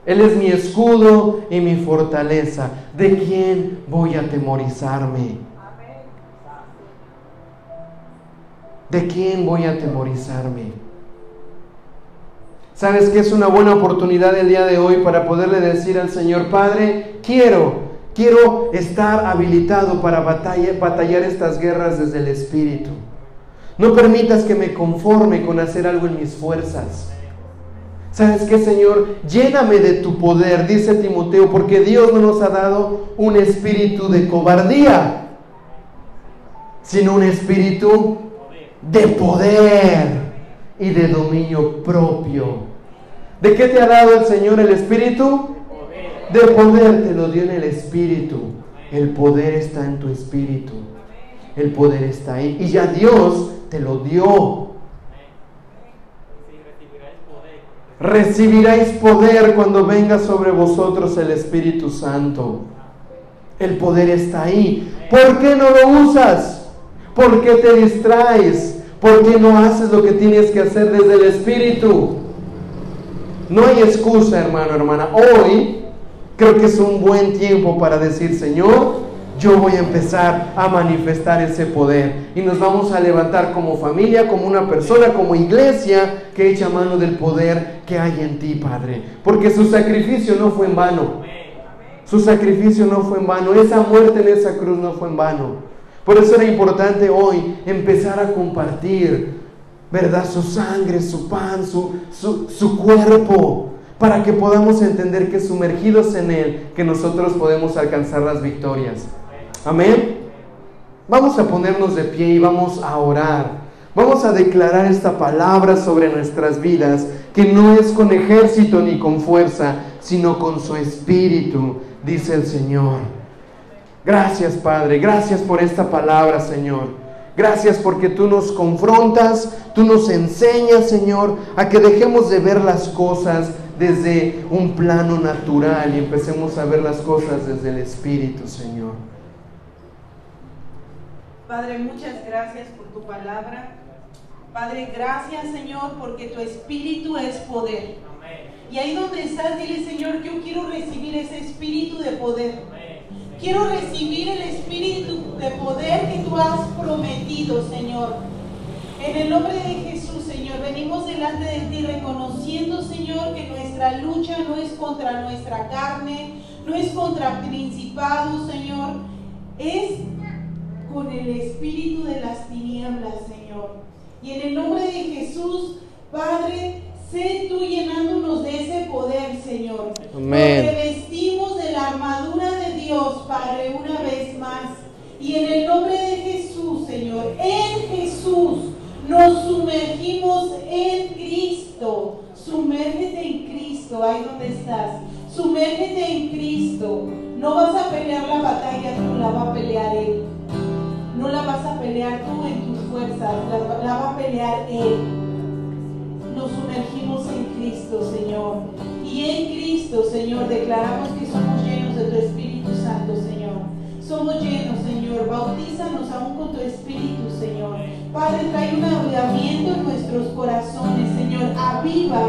Él es mi escudo y mi fortaleza. ¿De quién voy a temorizarme? ¿De quién voy a temorizarme? ¿Sabes que es una buena oportunidad el día de hoy para poderle decir al Señor, Padre, quiero Quiero estar habilitado para batallar estas guerras desde el Espíritu. No permitas que me conforme con hacer algo en mis fuerzas. ¿Sabes qué, Señor? Lléname de tu poder, dice Timoteo, porque Dios no nos ha dado un espíritu de cobardía, sino un espíritu de poder y de dominio propio. ¿De qué te ha dado el Señor el espíritu? de poder te lo dio en el Espíritu. El poder está en tu Espíritu. El poder está ahí. Y ya Dios te lo dio. Recibiráis poder cuando venga sobre vosotros el Espíritu Santo. El poder está ahí. ¿Por qué no lo usas? ¿Por qué te distraes? ¿Por qué no haces lo que tienes que hacer desde el Espíritu? No hay excusa, hermano, hermana. Hoy Creo que es un buen tiempo para decir, Señor, yo voy a empezar a manifestar ese poder. Y nos vamos a levantar como familia, como una persona, como iglesia que echa mano del poder que hay en ti, Padre. Porque su sacrificio no fue en vano. Su sacrificio no fue en vano. Esa muerte en esa cruz no fue en vano. Por eso era importante hoy empezar a compartir, ¿verdad? Su sangre, su pan, su, su, su cuerpo para que podamos entender que sumergidos en Él, que nosotros podemos alcanzar las victorias. Amén. Vamos a ponernos de pie y vamos a orar. Vamos a declarar esta palabra sobre nuestras vidas, que no es con ejército ni con fuerza, sino con su espíritu, dice el Señor. Gracias, Padre. Gracias por esta palabra, Señor. Gracias porque tú nos confrontas, tú nos enseñas, Señor, a que dejemos de ver las cosas desde un plano natural y empecemos a ver las cosas desde el Espíritu, Señor. Padre, muchas gracias por tu palabra. Padre, gracias, Señor, porque tu Espíritu es poder. Y ahí donde estás, dile, Señor, yo quiero recibir ese Espíritu de poder. Quiero recibir el Espíritu de poder que tú has prometido, Señor. En el nombre de Jesús, Señor, venimos delante de ti reconociendo, Señor, que nuestra lucha no es contra nuestra carne, no es contra principados, Señor, es con el espíritu de las tinieblas, Señor. Y en el nombre de Jesús, Padre, sé tú llenándonos de ese poder, Señor. Amén. Nos revestimos de la armadura de Dios, Padre, una vez más. Y en el nombre de Jesús, Señor, en Jesús, nos sumergimos en Cristo. Sumérgete en Cristo, ahí donde estás. Sumérgete en Cristo. No vas a pelear la batalla, tú la va a pelear Él. No la vas a pelear tú en tus fuerzas, la, va a pelear Él. Nos sumergimos en Cristo, Señor. Y en Cristo, Señor, declaramos que somos llenos de tu Espíritu Santo, Señor. Somos llenos, Señor. Bautízanos aún con tu Espíritu, Señor. Padre, trae un avivamiento en nuestros corazones, Señor. Aviva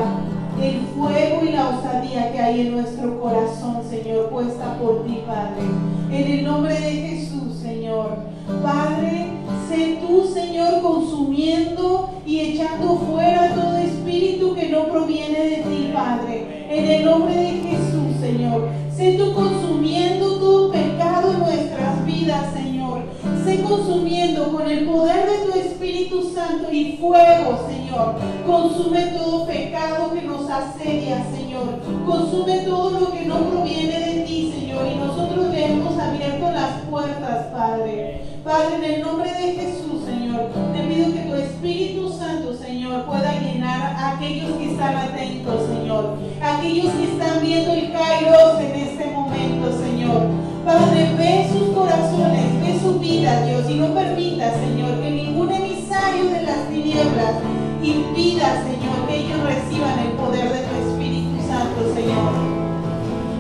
el fuego y la osadía que hay en nuestro corazón, Señor, puesta por ti, Padre. En el nombre de Jesús, Señor. Padre, sé tú, Señor, consumiendo y echando fuera todo espíritu que no proviene de ti, Padre. En el nombre de Jesús, Señor. Sé tú consumiendo todo pecado en nuestras vidas, Señor. Sé consumiendo con el poder de tu Espíritu Santo y fuego, Señor. Consume todo pecado que nos asedia, Señor. Consume todo lo que no proviene de ti, Señor. Y nosotros le hemos abierto las puertas, Padre. Padre, en el nombre de Jesús, Señor, te pido que tu Espíritu Santo, Señor, pueda llenar a aquellos que están atentos, Señor. Aquellos que están viendo el Kairos en este momento, Señor. Padre, ve sus corazones, ve su vida, Dios, y no permita, Señor, que ningún emisario de las tinieblas impida, Señor, que ellos reciban el poder de tu Espíritu Santo, Señor.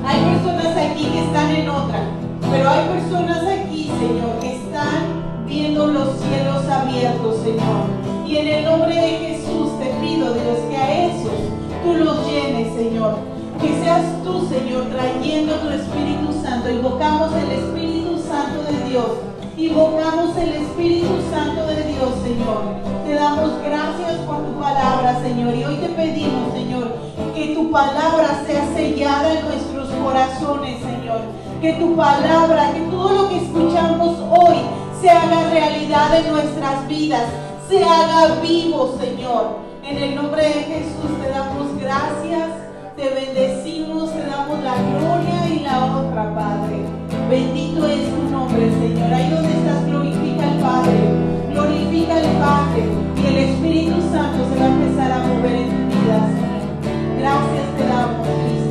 Hay personas aquí que están en otra, pero hay personas aquí, Señor, que están viendo los cielos abiertos, Señor. Y en el nombre de Jesús te pido, Dios, que a esos tú los llenes, Señor. Que seas tú, Señor, trayendo tu Espíritu Santo. Invocamos el Espíritu Santo de Dios. Invocamos el Espíritu Santo de Dios, Señor. Te damos gracias por tu palabra, Señor. Y hoy te pedimos, Señor, que tu palabra sea sellada en nuestros corazones, Señor. Que tu palabra, que todo lo que escuchamos hoy se haga realidad en nuestras vidas. Se haga vivo, Señor. En el nombre de Jesús te damos gracias, te bendecimos, te damos la gloria y la honra, Padre. Bendito es tu nombre, Señor. Ahí donde estás, glorifica al Padre. Glorifica al Padre. Y el Espíritu Santo se va a empezar a mover en tu vida, Señor. Gracias te damos, Cristo.